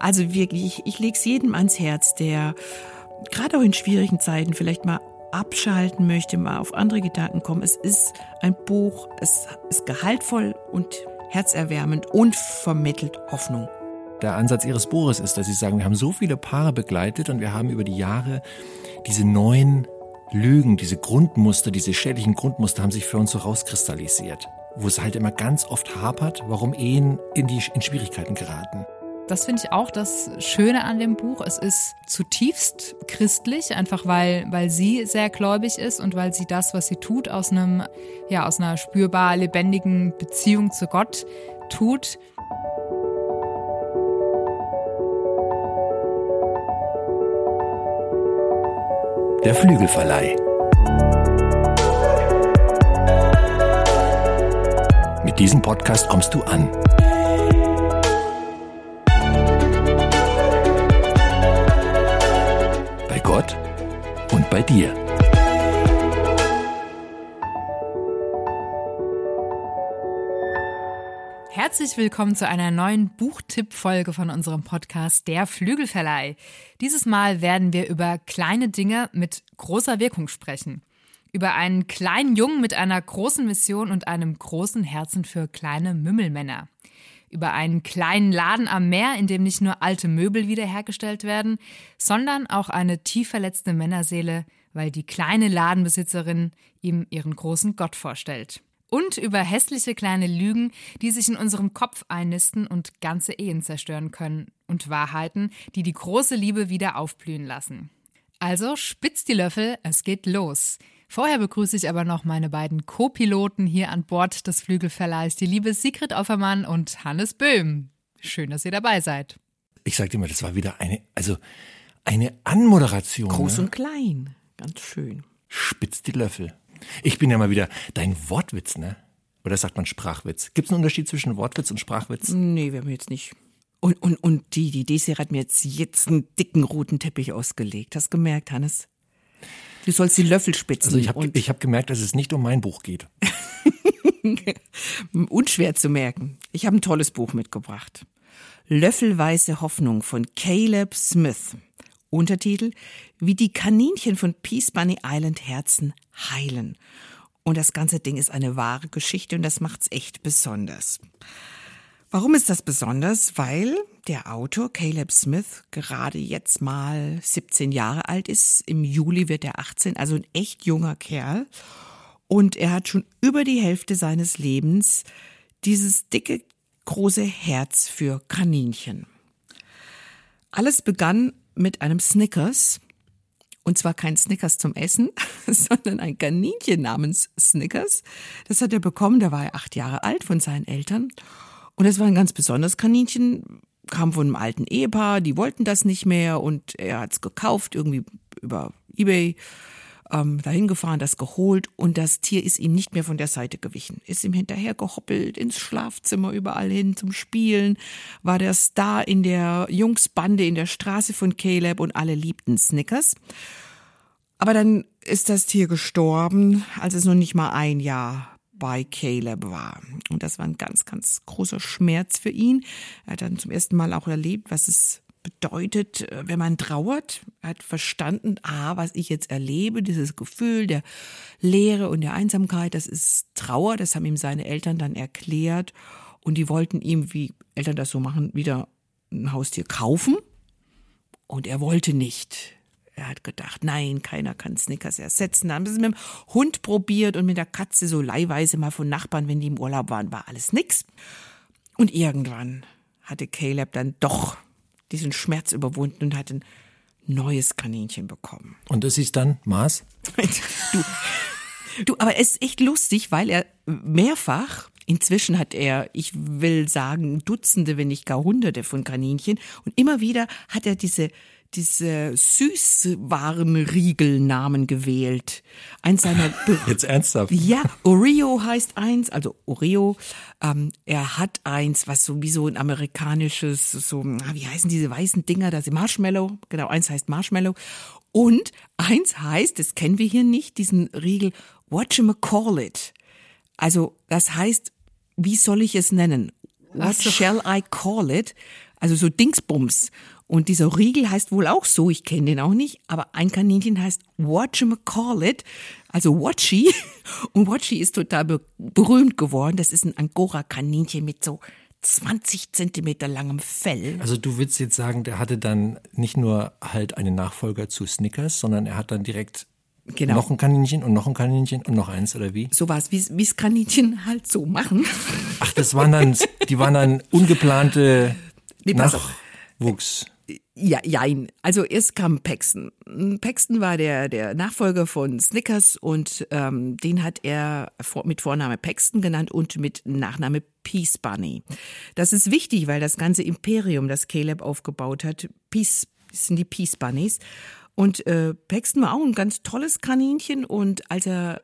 Also wirklich, ich, ich lege es jedem ans Herz, der gerade auch in schwierigen Zeiten vielleicht mal abschalten möchte, mal auf andere Gedanken kommen. Es ist ein Buch, es ist gehaltvoll und herzerwärmend und vermittelt Hoffnung. Der Ansatz Ihres Buches ist, dass Sie sagen, wir haben so viele Paare begleitet und wir haben über die Jahre diese neuen Lügen, diese Grundmuster, diese schädlichen Grundmuster haben sich für uns so rauskristallisiert, wo es halt immer ganz oft hapert, warum Ehen in die in Schwierigkeiten geraten. Das finde ich auch das Schöne an dem Buch. Es ist zutiefst christlich, einfach weil, weil sie sehr gläubig ist und weil sie das, was sie tut, aus einem, ja, aus einer spürbar lebendigen Beziehung zu Gott tut. Der Flügelverleih. Mit diesem Podcast kommst du an. Gott und bei dir. Herzlich willkommen zu einer neuen Buchtipp-Folge von unserem Podcast Der Flügelverleih. Dieses Mal werden wir über kleine Dinge mit großer Wirkung sprechen. Über einen kleinen Jungen mit einer großen Mission und einem großen Herzen für kleine Mümmelmänner über einen kleinen Laden am Meer, in dem nicht nur alte Möbel wiederhergestellt werden, sondern auch eine tief verletzte Männerseele, weil die kleine Ladenbesitzerin ihm ihren großen Gott vorstellt. Und über hässliche kleine Lügen, die sich in unserem Kopf einnisten und ganze Ehen zerstören können. Und Wahrheiten, die die große Liebe wieder aufblühen lassen. Also spitzt die Löffel, es geht los. Vorher begrüße ich aber noch meine beiden Co-Piloten hier an Bord des Flügelverleihs, die liebe Sigrid Offermann und Hannes Böhm. Schön, dass ihr dabei seid. Ich sag dir mal, das war wieder eine, also eine Anmoderation. Groß ne? und klein, ganz schön. Spitzt die Löffel. Ich bin ja mal wieder dein Wortwitz, ne? Oder sagt man Sprachwitz? Gibt es einen Unterschied zwischen Wortwitz und Sprachwitz? Nee, wir haben jetzt nicht. Und, und, und die, die Desi hat mir jetzt, jetzt einen dicken roten Teppich ausgelegt. Hast du gemerkt, Hannes? Du sollst die Löffel spitzen. Also ich habe hab gemerkt, dass es nicht um mein Buch geht. Unschwer zu merken. Ich habe ein tolles Buch mitgebracht. Löffelweiße Hoffnung von Caleb Smith. Untertitel Wie die Kaninchen von Peace Bunny Island Herzen heilen. Und das ganze Ding ist eine wahre Geschichte und das macht's echt besonders. Warum ist das besonders? Weil der Autor Caleb Smith gerade jetzt mal 17 Jahre alt ist. Im Juli wird er 18, also ein echt junger Kerl. Und er hat schon über die Hälfte seines Lebens dieses dicke, große Herz für Kaninchen. Alles begann mit einem Snickers. Und zwar kein Snickers zum Essen, sondern ein Kaninchen namens Snickers. Das hat er bekommen, da war er acht Jahre alt von seinen Eltern. Und es war ein ganz besonderes Kaninchen, kam von einem alten Ehepaar, die wollten das nicht mehr und er hat es gekauft, irgendwie über Ebay, ähm, dahin gefahren, das geholt und das Tier ist ihm nicht mehr von der Seite gewichen. Ist ihm hinterher gehoppelt, ins Schlafzimmer, überall hin zum Spielen, war der Star in der Jungsbande in der Straße von Caleb und alle liebten Snickers. Aber dann ist das Tier gestorben, als es noch nicht mal ein Jahr bei Caleb war. Und das war ein ganz, ganz großer Schmerz für ihn. Er hat dann zum ersten Mal auch erlebt, was es bedeutet, äh, wenn man trauert. Er hat verstanden, ah, was ich jetzt erlebe, dieses Gefühl der Leere und der Einsamkeit, das ist Trauer. Das haben ihm seine Eltern dann erklärt. Und die wollten ihm, wie Eltern das so machen, wieder ein Haustier kaufen. Und er wollte nicht. Er hat gedacht, nein, keiner kann Snickers ersetzen. Dann haben sie es mit dem Hund probiert und mit der Katze so leihweise mal von Nachbarn, wenn die im Urlaub waren, war alles nix. Und irgendwann hatte Caleb dann doch diesen Schmerz überwunden und hat ein neues Kaninchen bekommen. Und das ist dann Mars? du, du, aber es ist echt lustig, weil er mehrfach Inzwischen hat er, ich will sagen, Dutzende, wenn nicht gar Hunderte von Kaninchen. Und immer wieder hat er diese diese Süßwarenriegelnamen gewählt. Eins seiner Jetzt ernsthaft? Ja, Oreo heißt eins, also Oreo. Ähm, er hat eins, was so wie so ein amerikanisches, so, wie heißen diese weißen Dinger, das ist Marshmallow. Genau, eins heißt Marshmallow. Und eins heißt, das kennen wir hier nicht, diesen Riegel, whatchamacallit. Also, das heißt, wie soll ich es nennen? What so. shall I call it? Also so Dingsbums. Und dieser Riegel heißt wohl auch so, ich kenne den auch nicht, aber ein Kaninchen heißt Whatchamacallit, also Watchy. Und Watchy ist total be berühmt geworden. Das ist ein Angora-Kaninchen mit so 20 Zentimeter langem Fell. Also du willst jetzt sagen, der hatte dann nicht nur halt einen Nachfolger zu Snickers, sondern er hat dann direkt Genau. noch ein Kaninchen und noch ein Kaninchen und noch eins oder wie? So was, wie es Kaninchen halt so machen. Ach, das waren dann, die waren dann ungeplante Nee. Nachwuchs. Ja, jein. Also erst kam Paxton. Paxton war der, der Nachfolger von Snickers und ähm, den hat er vor, mit Vorname Paxton genannt und mit Nachname Peace Bunny. Das ist wichtig, weil das ganze Imperium, das Caleb aufgebaut hat, Peace sind die Peace Bunnies. Und äh, Paxton war auch ein ganz tolles Kaninchen und als er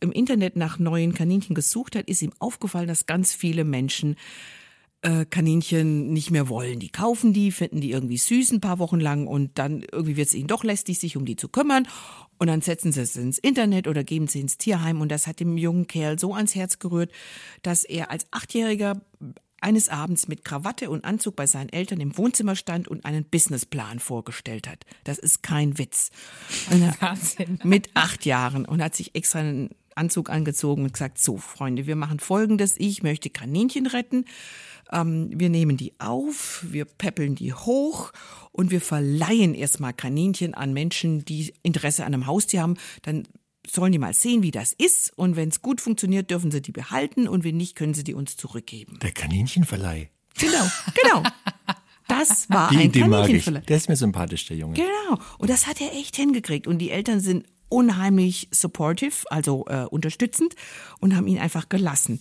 im Internet nach neuen Kaninchen gesucht hat, ist ihm aufgefallen, dass ganz viele Menschen äh, Kaninchen nicht mehr wollen. Die kaufen die, finden die irgendwie süß ein paar Wochen lang und dann irgendwie wird es ihnen doch lästig, sich um die zu kümmern. Und dann setzen sie es ins Internet oder geben sie ins Tierheim. Und das hat dem jungen Kerl so ans Herz gerührt, dass er als Achtjähriger eines Abends mit Krawatte und Anzug bei seinen Eltern im Wohnzimmer stand und einen Businessplan vorgestellt hat. Das ist kein Witz. Wahnsinn. Mit acht Jahren und hat sich extra einen Anzug angezogen und gesagt, so Freunde, wir machen Folgendes. Ich möchte Kaninchen retten. Ähm, wir nehmen die auf, wir peppeln die hoch und wir verleihen erstmal Kaninchen an Menschen, die Interesse an einem Haustier haben. Dann sollen die mal sehen, wie das ist. Und wenn es gut funktioniert, dürfen sie die behalten und wenn nicht, können sie die uns zurückgeben. Der Kaninchenverleih. Genau, genau. Das war Die ein. Kaninchenverleih. Der ist mir sympathisch, der Junge. Genau. Und das hat er echt hingekriegt. Und die Eltern sind unheimlich supportive, also äh, unterstützend und haben ihn einfach gelassen.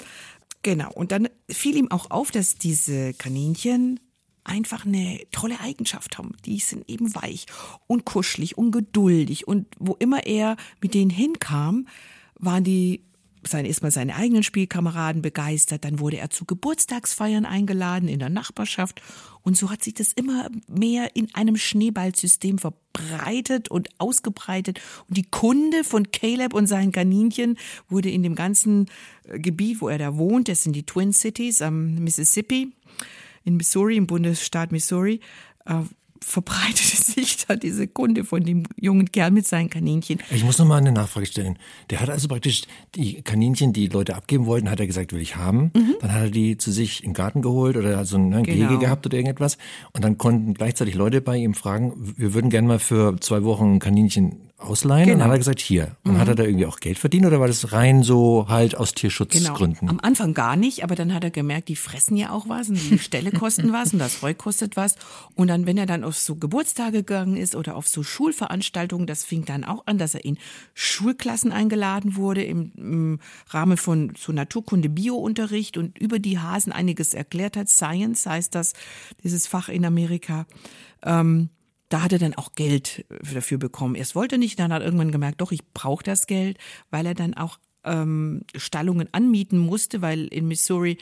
Genau. Und dann fiel ihm auch auf, dass diese Kaninchen einfach eine tolle Eigenschaft haben. Die sind eben weich und kuschelig und geduldig. Und wo immer er mit denen hinkam, waren die seine, erstmal seine eigenen Spielkameraden begeistert, dann wurde er zu Geburtstagsfeiern eingeladen in der Nachbarschaft. Und so hat sich das immer mehr in einem Schneeballsystem verbreitet und ausgebreitet. Und die Kunde von Caleb und seinen Kaninchen wurde in dem ganzen äh, Gebiet, wo er da wohnt, das sind die Twin Cities am Mississippi, in Missouri, im Bundesstaat Missouri, äh, verbreitete sich da diese Kunde von dem jungen Kerl mit seinen Kaninchen. Ich muss noch mal eine Nachfrage stellen. Der hat also praktisch die Kaninchen, die Leute abgeben wollten, hat er gesagt, will ich haben. Dann hat er die zu sich den Garten geholt oder hat so ein ne, Gehege Genau. gehabt oder irgendetwas. Und dann konnten gleichzeitig Leute bei ihm fragen, wir würden gerne mal für zwei Wochen ein Kaninchen ausleihen. Und Genau. dann hat er gesagt, hier. Und hat er da irgendwie auch Geld verdient oder war das rein so halt aus Genau. Tierschutzgründen? Am Anfang gar nicht, aber dann hat er gemerkt, die fressen ja auch was und die Ställe kosten was und das Heu kostet was. Und dann, wenn er dann auf so Geburtstage gegangen ist oder auf so Schulveranstaltungen, das fing dann auch an, dass er in Schulklassen eingeladen wurde im, im Rahmen von so Naturkunde Biounterricht und über die Hasen einiges erklärt hat. Science heißt das, dieses Fach in Amerika. Ähm, da hat er dann auch Geld dafür bekommen. Erst wollte nicht, dann hat er irgendwann gemerkt, doch, ich brauche das Geld, weil er dann auch ähm, Stallungen anmieten musste, weil in Missouri,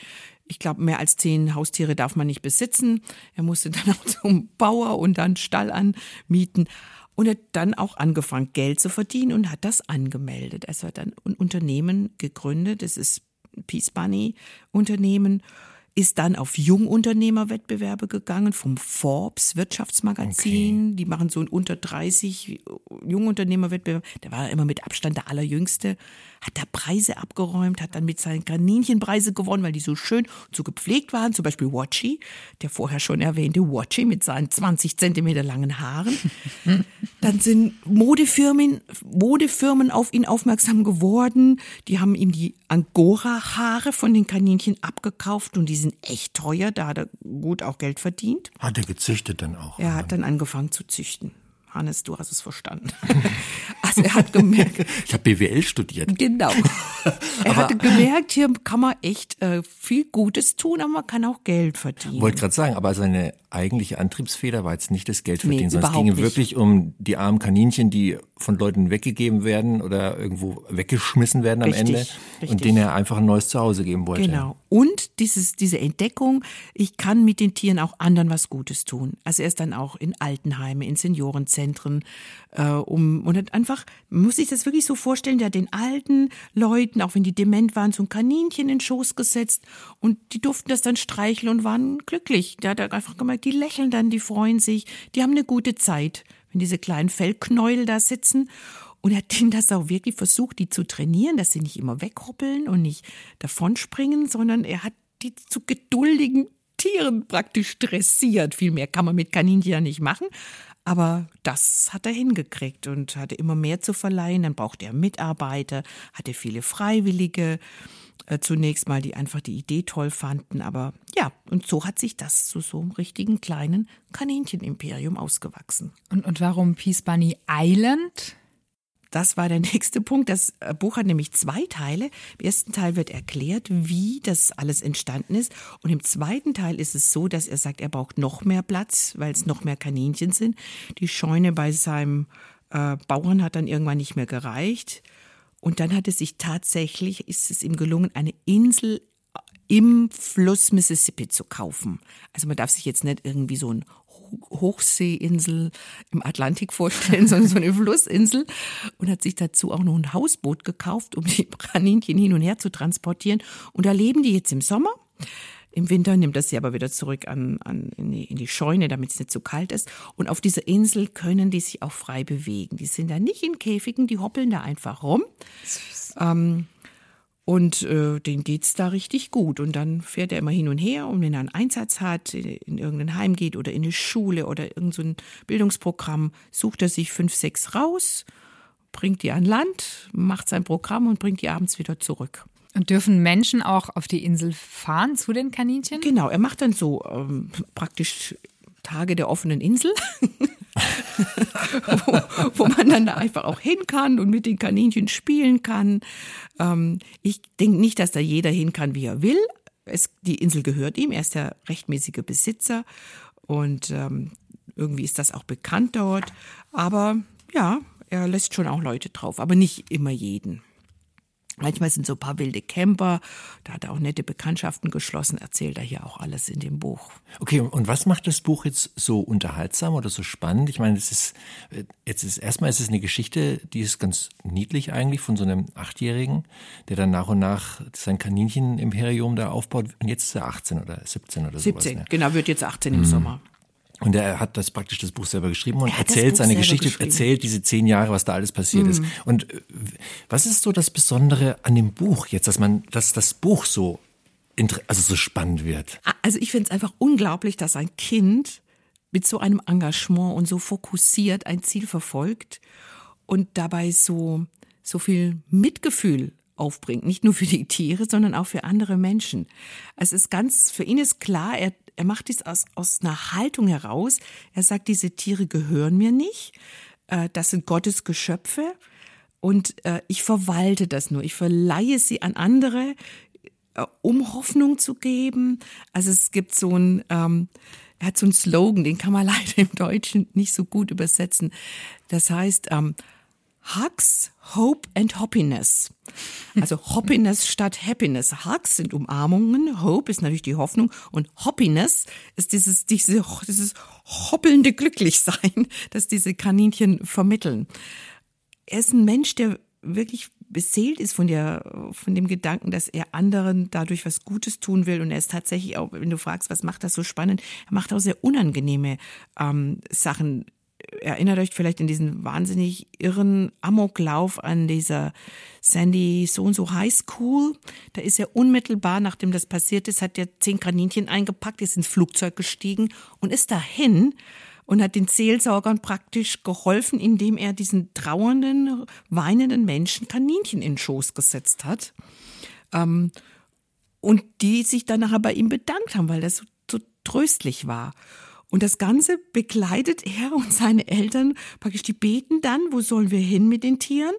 ich glaube, mehr als zehn Haustiere darf man nicht besitzen. Er musste dann auch zum Bauer und dann Stall anmieten. Und er hat dann auch angefangen, Geld zu verdienen und hat das angemeldet. Er hat dann ein Unternehmen gegründet, das ist Peace Bunny Unternehmen, ist dann auf Jungunternehmerwettbewerbe gegangen vom Forbes Wirtschaftsmagazin. Die machen so einen unter 30 Jungunternehmerwettbewerb. Der war immer mit Abstand der allerjüngste. Hat da Preise abgeräumt, hat dann mit seinen Kaninchenpreise gewonnen, weil die so schön und so gepflegt waren. Zum Beispiel Watchy, der vorher schon erwähnte Watchy mit seinen 20 Zentimeter langen Haaren. Dann sind Modefirmen, Modefirmen auf ihn aufmerksam geworden. Die haben ihm die Angora-Haare von den Kaninchen abgekauft und die sind echt teuer. Da hat er gut auch Geld verdient. Hat er gezüchtet dann auch? Er hat dann angefangen zu züchten. Hannes, du hast es verstanden. Also er hat gemerkt, Ich habe BWL studiert. genau. Er hatte gemerkt, hier kann man echt äh, viel Gutes tun, aber man kann auch Geld verdienen. Wollte gerade sagen, aber seine eigentliche Antriebsfeder war jetzt nicht das Geld Nee, verdienen, sondern es ging wirklich um die armen Kaninchen, die von Leuten weggegeben werden oder irgendwo weggeschmissen werden am Richtig, Ende richtig. und denen er einfach ein neues Zuhause geben wollte. Genau. Und dieses, diese Entdeckung, ich kann mit den Tieren auch anderen was Gutes tun. Also er ist dann auch in Altenheime, in Seniorenzentren, äh, um, und hat einfach, muss sich das wirklich so vorstellen, der hat den alten Leuten, auch wenn die dement waren, so ein Kaninchen in den Schoß gesetzt und die durften das dann streicheln und waren glücklich. Der hat einfach gemerkt, die lächeln dann, die freuen sich, die haben eine gute Zeit, wenn diese kleinen Fellknäuel da sitzen. Und er hat denen das auch wirklich versucht, die zu trainieren, dass sie nicht immer weghoppeln und nicht davonspringen, sondern er hat die zu geduldigen Tieren praktisch dressiert. Viel mehr kann man mit Kaninchen ja nicht machen. Aber das hat er hingekriegt und hatte immer mehr zu verleihen. Dann brauchte er Mitarbeiter, hatte viele Freiwillige zunächst mal, die einfach die Idee toll fanden. Aber ja, und so hat sich das zu so einem richtigen kleinen Kaninchenimperium ausgewachsen. Und, und warum Peace Bunny Island? Das war der nächste Punkt. Das äh, Buch hat nämlich zwei Teile. Im ersten Teil wird erklärt, wie das alles entstanden ist. Und im zweiten Teil ist es so, dass er sagt, er braucht noch mehr Platz, weil es noch mehr Kaninchen sind. Die Scheune bei seinem äh, Bauern hat dann irgendwann nicht mehr gereicht. Und dann hat es sich tatsächlich, ist es ihm gelungen, eine Insel im Fluss Mississippi zu kaufen. Also man darf sich jetzt nicht irgendwie so ein Hochseeinsel im Atlantik vorstellen, sondern so eine Flussinsel und hat sich dazu auch noch ein Hausboot gekauft, um die Kaninchen hin und her zu transportieren. Und da leben die jetzt im Sommer. Im Winter nimmt das sie aber wieder zurück an, an in, die, in die Scheune, damit es nicht zu so kalt ist. Und auf dieser Insel können die sich auch frei bewegen. Die sind da nicht in Käfigen, die hoppeln da einfach rum. Ähm, und äh, denen geht's da richtig gut. Und dann fährt er immer hin und her. Und wenn er einen Einsatz hat, in irgendein Heim geht oder in eine Schule oder irgendein so Bildungsprogramm, sucht er sich fünf, sechs raus, bringt die an Land, macht sein Programm und bringt die abends wieder zurück. Und dürfen Menschen auch auf die Insel fahren zu den Kaninchen? Genau, er macht dann so ähm, praktisch Tage der offenen Insel. wo, wo, man dann da einfach auch hin kann und mit den Kaninchen spielen kann. Ähm, ich denke nicht, dass da jeder hin kann, wie er will. Es, die Insel gehört ihm, er ist der rechtmäßige Besitzer und ähm, irgendwie ist das auch bekannt dort. Aber ja, er lässt schon auch Leute drauf, aber nicht immer jeden. Manchmal sind so ein paar wilde Camper, da hat er auch nette Bekanntschaften geschlossen, erzählt er hier auch alles in dem Buch. Okay, und was macht das Buch jetzt so unterhaltsam oder so spannend? Ich meine, es ist, jetzt ist, erstmal ist es eine Geschichte, die ist ganz niedlich eigentlich von so einem Achtjährigen, der dann nach und nach sein Kaninchen-Imperium da aufbaut. Und jetzt ist er 18 oder 17 oder so. 17, sowas, ne? genau, wird jetzt 18 im mhm. Sommer. Und er hat das praktisch das Buch selber geschrieben und erzählt seine Geschichte, erzählt diese zehn Jahre, was da alles passiert mhm. ist. Und äh, was ist so das Besondere an dem Buch jetzt, dass man, dass das Buch so, also so spannend wird? Also ich finde es einfach unglaublich, dass ein Kind mit so einem Engagement und so fokussiert ein Ziel verfolgt und dabei so, so viel Mitgefühl aufbringt. Nicht nur für die Tiere, sondern auch für andere Menschen. Es ist ganz, für ihn ist klar, er, er macht dies aus, aus einer Haltung heraus. Er sagt, diese Tiere gehören mir nicht. Äh, das sind Gottes Geschöpfe. Und äh, ich verwalte das nur. Ich verleihe sie an andere, äh, um Hoffnung zu geben. Also es gibt so ein, ähm, er hat so einen Slogan, den kann man leider im Deutschen nicht so gut übersetzen. Das heißt, ähm, Hugs, Hope and Happiness. Also Happiness statt Happiness. Hugs sind Umarmungen, Hope ist natürlich die Hoffnung und Happiness ist dieses, diese, dieses hoppelnde Glücklichsein, das diese Kaninchen vermitteln. Er ist ein Mensch, der wirklich beseelt ist von der, von dem Gedanken, dass er anderen dadurch was Gutes tun will. Und er ist tatsächlich auch, wenn du fragst, was macht das so spannend, er macht auch sehr unangenehme ähm, Sachen erinnert euch vielleicht in diesen wahnsinnig irren Amoklauf an dieser Sandy so und so High School. Da ist er unmittelbar, nachdem das passiert ist, hat er zehn Kaninchen eingepackt, ist ins Flugzeug gestiegen und ist dahin und hat den Seelsorgern praktisch geholfen, indem er diesen trauernden, weinenden Menschen Kaninchen in den Schoß gesetzt hat. Ähm, und die sich dann nachher bei ihm bedankt haben, weil das so, so tröstlich war. Und das Ganze begleitet er und seine Eltern praktisch, die beten dann, wo sollen wir hin mit den Tieren?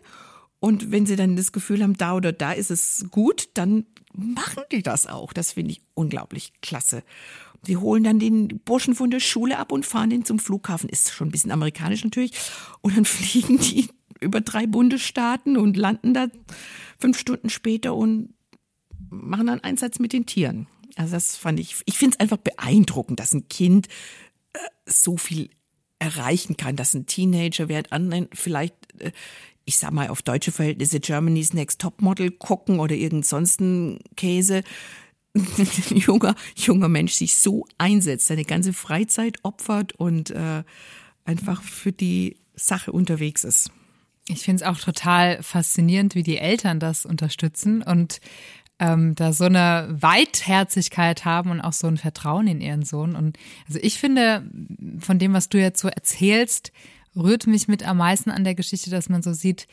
Und wenn sie dann das Gefühl haben, da oder da ist es gut, dann machen die das auch. Das finde ich unglaublich klasse. Sie holen dann den Burschen von der Schule ab und fahren den zum Flughafen. Ist schon ein bisschen amerikanisch natürlich. Und dann fliegen die über drei Bundesstaaten und landen da fünf Stunden später und machen dann Einsatz mit den Tieren. Also das fand ich, ich finde es einfach beeindruckend, dass ein Kind äh, so viel erreichen kann, dass ein Teenager, während anderen vielleicht, äh, ich sag mal, auf deutsche Verhältnisse Germany's Next Topmodel gucken oder irgend sonst Käse, ein junger, junger Mensch sich so einsetzt, seine ganze Freizeit opfert und äh, einfach für die Sache unterwegs ist. Ich finde es auch total faszinierend, wie die Eltern das unterstützen und ähm, da so eine Weitherzigkeit haben und auch so ein Vertrauen in ihren Sohn. Und also ich finde, von dem, was du jetzt so erzählst, rührt mich mit am meisten an der Geschichte, dass man so sieht,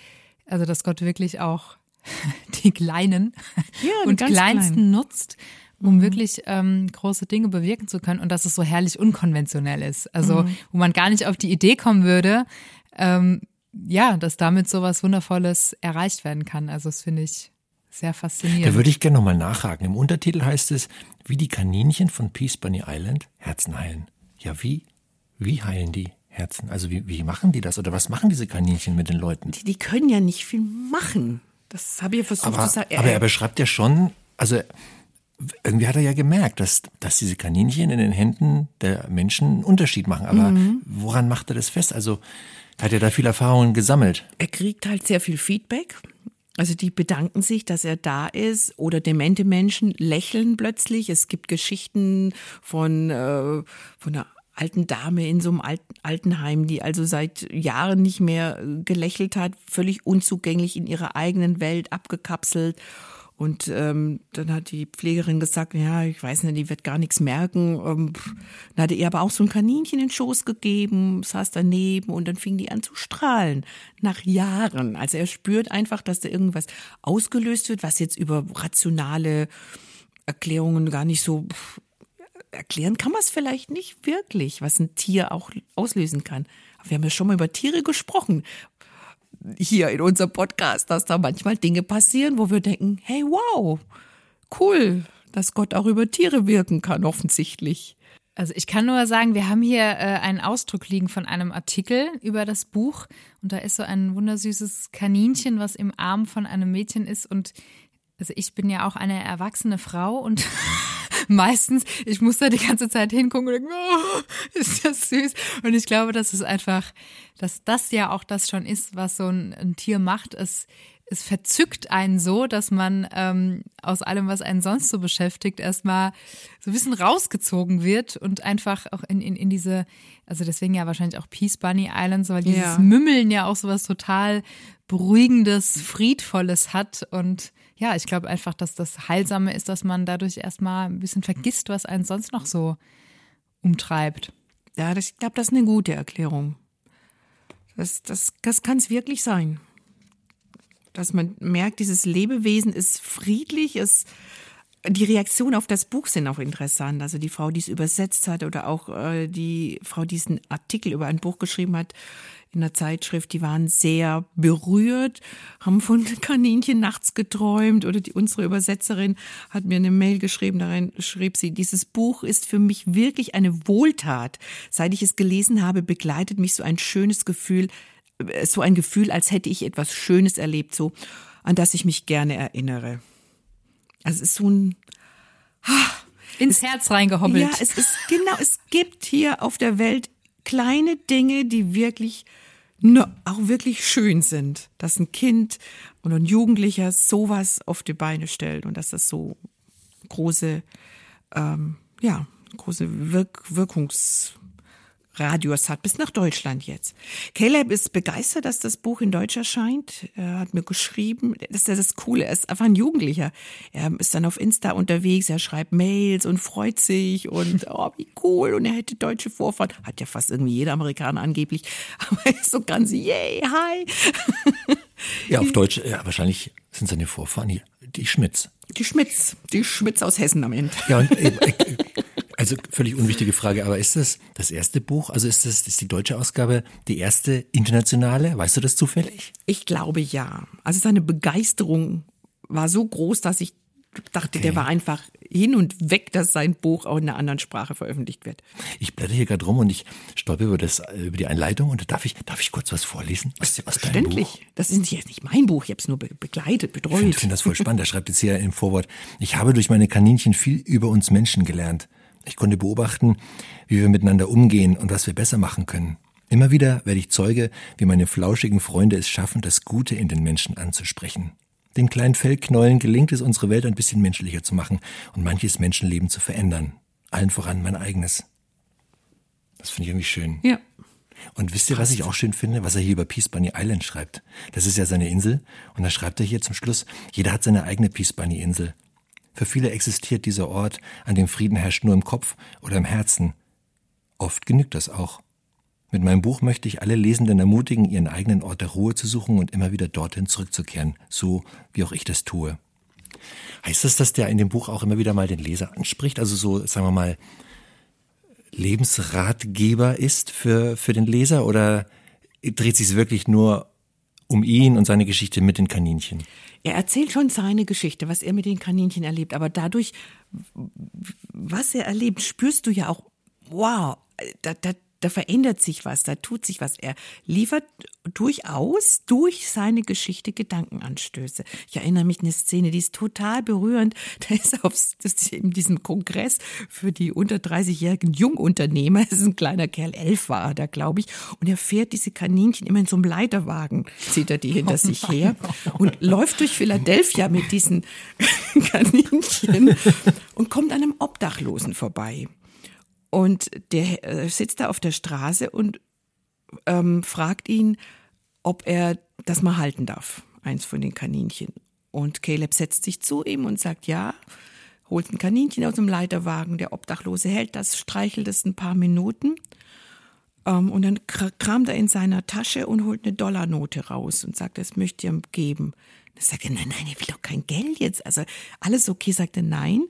also dass Gott wirklich auch die Kleinen ja, die und Kleinsten klein. nutzt, um mhm. wirklich ähm, große Dinge bewirken zu können und dass es so herrlich unkonventionell ist. Also mhm. wo man gar nicht auf die Idee kommen würde, ähm, ja, dass damit so was Wundervolles erreicht werden kann. Also das finde ich sehr faszinierend. Da würde ich gerne nochmal nachhaken. Im Untertitel heißt es, wie die Kaninchen von Peace Bunny Island Herzen heilen. Ja, wie? Wie heilen die Herzen? Also wie, wie machen die das? Oder was machen diese Kaninchen mit den Leuten? Die, die können ja nicht viel machen. Das habe ich versucht aber, zu sagen. Aber er beschreibt ja schon, also irgendwie hat er ja gemerkt, dass, dass diese Kaninchen in den Händen der Menschen einen Unterschied machen. Aber mhm. woran macht er das fest? Also hat er da viel Erfahrungen gesammelt? Er kriegt halt sehr viel Feedback. Also die bedanken sich, dass er da ist oder demente Menschen lächeln plötzlich. Es gibt Geschichten von, äh, von einer alten Dame in so einem alten, Altenheim, die also seit Jahren nicht mehr gelächelt hat, völlig unzugänglich in ihrer eigenen Welt abgekapselt. Und ähm, dann hat die Pflegerin gesagt, ja, ich weiß nicht, die wird gar nichts merken. Ähm, dann hatte ihr aber auch so ein Kaninchen in den Schoß gegeben, saß daneben und dann fing die an zu strahlen. Nach Jahren. Also er spürt einfach, dass da irgendwas ausgelöst wird, was jetzt über rationale Erklärungen gar nicht so erklären kann man es vielleicht nicht wirklich, was ein Tier auch auslösen kann. Aber wir haben ja schon mal über Tiere gesprochen hier in unserem Podcast, dass da manchmal Dinge passieren, wo wir denken, hey, wow, cool, dass Gott auch über Tiere wirken kann, offensichtlich. Also ich kann nur sagen, wir haben hier äh, einen Ausdruck liegen von einem Artikel über das Buch und da ist so ein wundersüßes Kaninchen, was im Arm von einem Mädchen ist und also ich bin ja auch eine erwachsene Frau und meistens, ich muss da die ganze Zeit hingucken und denken, oh, ist das süß. Und ich glaube, dass es einfach, dass das ja auch das schon ist, was so ein, ein Tier macht. Es, es verzückt einen so, dass man ähm, aus allem, was einen sonst so beschäftigt, erstmal so ein bisschen rausgezogen wird und einfach auch in, in, in diese, also deswegen ja wahrscheinlich auch Peace Bunny Islands, weil dieses ja. Mümmeln ja auch so was total Beruhigendes, Friedvolles hat und ja, ich glaube einfach, dass das Heilsame ist, dass man dadurch erstmal ein bisschen vergisst, was einen sonst noch so umtreibt. Ja, das, ich glaube, das ist eine gute Erklärung. Das, das, das kann es wirklich sein. Dass man merkt, dieses Lebewesen ist friedlich, es die Reaktionen auf das Buch sind auch interessant. Also die Frau, die es übersetzt hat oder auch äh, die Frau, die diesen Artikel über ein Buch geschrieben hat, in der Zeitschrift, die waren sehr berührt, haben von Kaninchen nachts geträumt oder die, unsere Übersetzerin hat mir eine Mail geschrieben, darin schrieb sie, dieses Buch ist für mich wirklich eine Wohltat. Seit ich es gelesen habe, begleitet mich so ein schönes Gefühl, äh, so ein Gefühl, als hätte ich etwas Schönes erlebt, so, an das ich mich gerne erinnere. Also es ist so ein, ah, ins Herz reingehobbelt. Ja, es ist genau, es gibt hier auf der Welt kleine Dinge, die wirklich nur auch wirklich schön sind, dass ein Kind und ein Jugendlicher sowas auf die Beine stellt und dass das so große, ähm, ja, große Wirk Wirkungs Radius hat, bis nach Deutschland jetzt. Caleb ist begeistert, dass das Buch in Deutsch erscheint. Er hat mir geschrieben, das ist ja das Coole, er ist einfach ein Jugendlicher. Er ist dann auf Insta unterwegs, er schreibt Mails und freut sich und oh, wie cool. Und er hätte deutsche Vorfahren. Hat ja fast irgendwie jeder Amerikaner angeblich. Aber er ist so ganz, yay, hi. Ja, auf Deutsch, ja, wahrscheinlich sind seine Vorfahren hier, die Schmitz. Die Schmitz, die Schmitz aus Hessen am Ende. Ja, und äh, äh, also völlig unwichtige Frage, aber ist das das erste Buch? Also ist das ist die deutsche Ausgabe die erste internationale? Weißt du das zufällig? Ich glaube ja. Also seine Begeisterung war so groß, dass ich dachte, okay. der war einfach hin und weg, dass sein Buch auch in einer anderen Sprache veröffentlicht wird. Ich blätter hier gerade rum und ich stolper über, das, über die Einleitung und darf ich, darf ich kurz was vorlesen? Was, was Verständlich. Das ist jetzt nicht mein Buch, ich habe es nur begleitet, betreut. Ich finde find das voll spannend. Er schreibt jetzt hier im Vorwort, ich habe durch meine Kaninchen viel über uns Menschen gelernt. Ich konnte beobachten, wie wir miteinander umgehen und was wir besser machen können. Immer wieder werde ich Zeuge, wie meine flauschigen Freunde es schaffen, das Gute in den Menschen anzusprechen. den kleinen Fellknollen gelingt es, unsere Welt ein bisschen menschlicher zu machen und manches Menschenleben zu verändern. Allen voran mein eigenes. Das finde ich irgendwie schön. Ja. Und wisst ihr, was ich auch schön finde, was er hier über Peace Bunny Island schreibt? Das ist ja seine Insel. Und da schreibt er hier zum Schluss, jeder hat seine eigene Peace Bunny Insel. Für viele existiert dieser Ort, an dem Frieden herrscht, nur im Kopf oder im Herzen. Oft genügt das auch. Mit meinem Buch möchte ich alle Lesenden ermutigen, ihren eigenen Ort der Ruhe zu suchen und immer wieder dorthin zurückzukehren, so wie auch ich das tue. Heißt das, dass der in dem Buch auch immer wieder mal den Leser anspricht? Also so, sagen wir mal, Lebensratgeber ist für, für den Leser oder dreht sich es wirklich nur um ihn und seine Geschichte mit den Kaninchen? Er erzählt schon seine Geschichte, was er mit den Kaninchen erlebt, aber dadurch, was er erlebt, spürst du ja auch, wow, da, da, da verändert sich was, da tut sich was. Er liefert durchaus durch seine Geschichte Gedankenanstöße. Ich erinnere mich an eine Szene, die ist total berührend. Da ist auf in diesem Kongress für die unter 30-jährigen Jungunternehmer, das ist ein kleiner Kerl, elf war er da, glaube ich, und er fährt diese Kaninchen immer in so einem Leiterwagen, zieht er die hinter oh sich her und läuft durch Philadelphia mit diesen Kaninchen und kommt an einem Obdachlosen vorbei. Und der äh, sitzt da auf der Straße und ähm, fragt ihn, ob er das mal halten darf, eins von den Kaninchen. Und Caleb setzt sich zu ihm und sagt ja, holt ein Kaninchen aus dem Leiterwagen, der Obdachlose hält das, streichelt es ein paar Minuten ähm, und dann kramt er in seiner Tasche und holt eine Dollarnote raus und sagt, das möchte ich ihm geben. Dann sagt er, nein, nein, er will doch kein Geld jetzt. Also alles okay, sagt er, nein.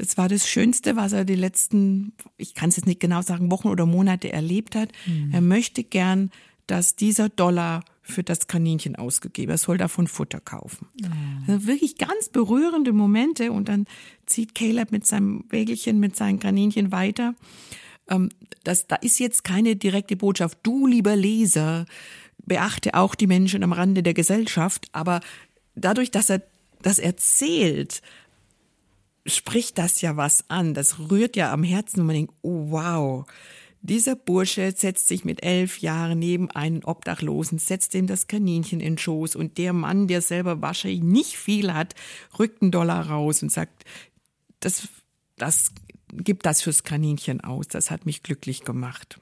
Das war das Schönste, was er die letzten, ich kann es jetzt nicht genau sagen, Wochen oder Monate erlebt hat. Mhm. Er möchte gern, dass dieser Dollar für das Kaninchen ausgegeben. Er soll davon Futter kaufen. Ja. Also wirklich ganz berührende Momente und dann zieht Caleb mit seinem Wägelchen, mit seinen Kaninchen weiter. Ähm, das, da ist jetzt keine direkte Botschaft. Du, lieber Leser, beachte auch die Menschen am Rande der Gesellschaft. Aber dadurch, dass er das erzählt, spricht das ja was an. Das rührt ja am Herzen und man denkt, oh wow. Dieser Bursche setzt sich mit elf Jahren neben einen Obdachlosen, setzt ihm das Kaninchen in den Schoß und der Mann, der selber wahrscheinlich nicht viel hat, rückt einen Dollar raus und sagt, das, das gibt das fürs Kaninchen aus. Das hat mich glücklich gemacht.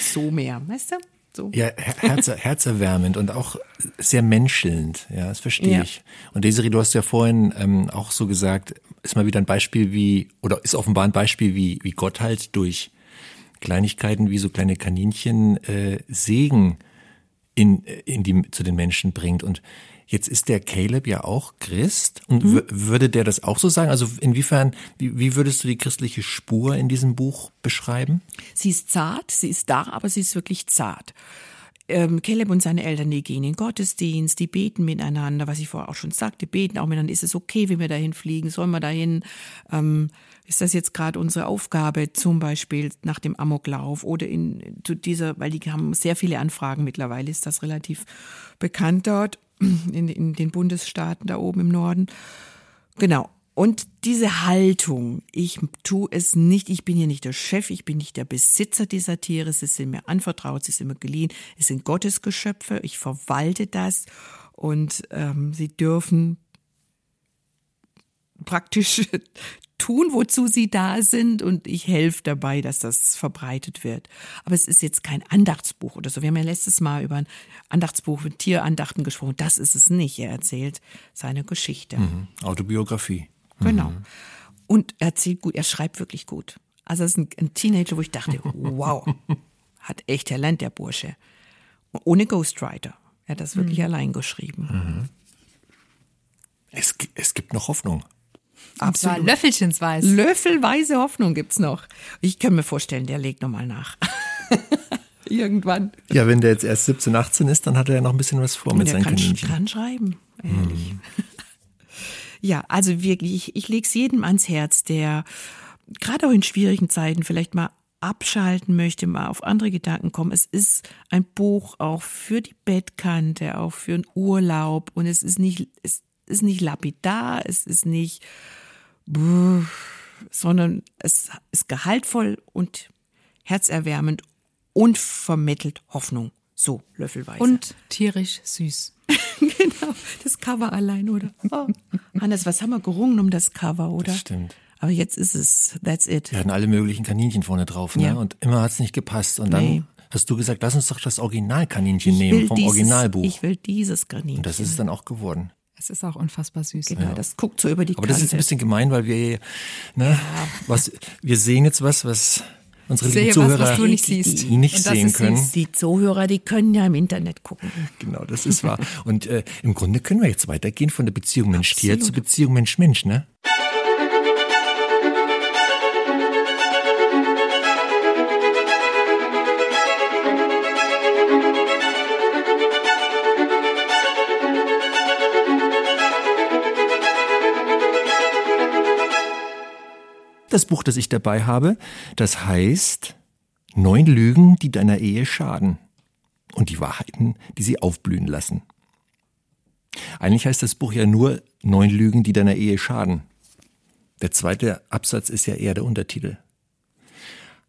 So mehr, weißt du? So. Ja, herzer, herzerwärmend und auch sehr menschelnd. Ja, das verstehe ja. ich. Und Desiree, du hast ja vorhin ähm, auch so gesagt, ist mal wieder ein Beispiel wie, oder ist offenbar ein Beispiel, wie, wie Gott halt durch Kleinigkeiten wie so kleine Kaninchen äh, Segen in, in die, zu den Menschen bringt. Und Jetzt ist der Caleb ja auch Christ. Und mhm. würde der das auch so sagen? Also inwiefern, wie, wie würdest du die christliche Spur in diesem Buch beschreiben? Sie ist zart, sie ist da, aber sie ist wirklich zart. Ähm, Caleb und seine Eltern, die gehen in den Gottesdienst, die beten miteinander, was ich vorher auch schon sagte, beten auch miteinander. Ist es okay, wenn wir dahin fliegen? Sollen wir dahin? Ähm, ist das jetzt gerade unsere Aufgabe, zum Beispiel nach dem Amoklauf oder in zu dieser, weil die haben sehr viele Anfragen mittlerweile, ist das relativ bekannt dort in, in den Bundesstaaten da oben im Norden. Genau. Und diese Haltung, ich tue es nicht, ich bin hier nicht der Chef, ich bin nicht der Besitzer dieser Tiere, sie sind mir anvertraut, sie sind mir geliehen, es sind Gottesgeschöpfe, ich verwalte das und ähm, sie dürfen praktisch tun, wozu sie da sind und ich helfe dabei, dass das verbreitet wird. Aber es ist jetzt kein Andachtsbuch oder so. Wir haben ja letztes Mal über ein Andachtsbuch mit Tierandachten gesprochen. Das ist es nicht. Er erzählt seine Geschichte. Mhm. Autobiografie. Genau. Mhm. Und er erzählt gut, er schreibt wirklich gut. Also es ist ein, ein Teenager, wo ich dachte, wow, hat echt Talent, der Bursche. Ohne Ghostwriter. Er hat das wirklich mhm. allein geschrieben. Mhm. Es, es gibt noch Hoffnung. Absolut. Löffelchensweise. Löffelweise Hoffnung gibt's noch. Ich kann mir vorstellen, der legt nochmal nach. Irgendwann. Ja, wenn der jetzt erst 17, 18 ist, dann hat er ja noch ein bisschen was vor mit der seinen kann, Kaninchen. kann schreiben, ehrlich. Hm. Ja, also wirklich, ich, ich lege es jedem ans Herz, der gerade auch in schwierigen Zeiten vielleicht mal abschalten möchte, mal auf andere Gedanken kommen. Es ist ein Buch auch für die Bettkante, auch für einen Urlaub und es ist nicht, es ist nicht lapidar, es ist nicht, sondern es ist gehaltvoll und herzerwärmend und vermittelt Hoffnung. So, löffelweise. Und tierisch süß. genau, das Cover allein, oder? Oh. Hannes, was haben wir gerungen um das Cover, oder? Das stimmt. Aber jetzt ist es, that's it. Wir hatten alle möglichen Kaninchen vorne drauf, ne? Ja. Und immer hat's nicht gepasst. Und dann Nee. hast du gesagt, lass uns doch das Originalkaninchen Ich nehmen vom dieses, Originalbuch. Ich will dieses Kaninchen. Und das ist es dann auch geworden. Es ist auch unfassbar süß. Genau, das guckt so über die Aber das ist ein Kante. bisschen gemein, weil wir, ne, was, wir sehen jetzt was, was unsere lieben was, Zuhörer was du nicht nicht Und das sehen können. süß. Die Zuhörer, die können ja im Internet gucken. Genau, das ist wahr. Und äh, im Grunde können wir jetzt weitergehen von der Beziehung Mensch-Tier zur Beziehung Mensch-Mensch, ne? Das Buch, das ich dabei habe, das heißt Neun Lügen, die deiner Ehe schaden und die Wahrheiten, die sie aufblühen lassen. Eigentlich heißt das Buch ja nur Neun Lügen, die deiner Ehe schaden. Der zweite Absatz ist ja eher der Untertitel.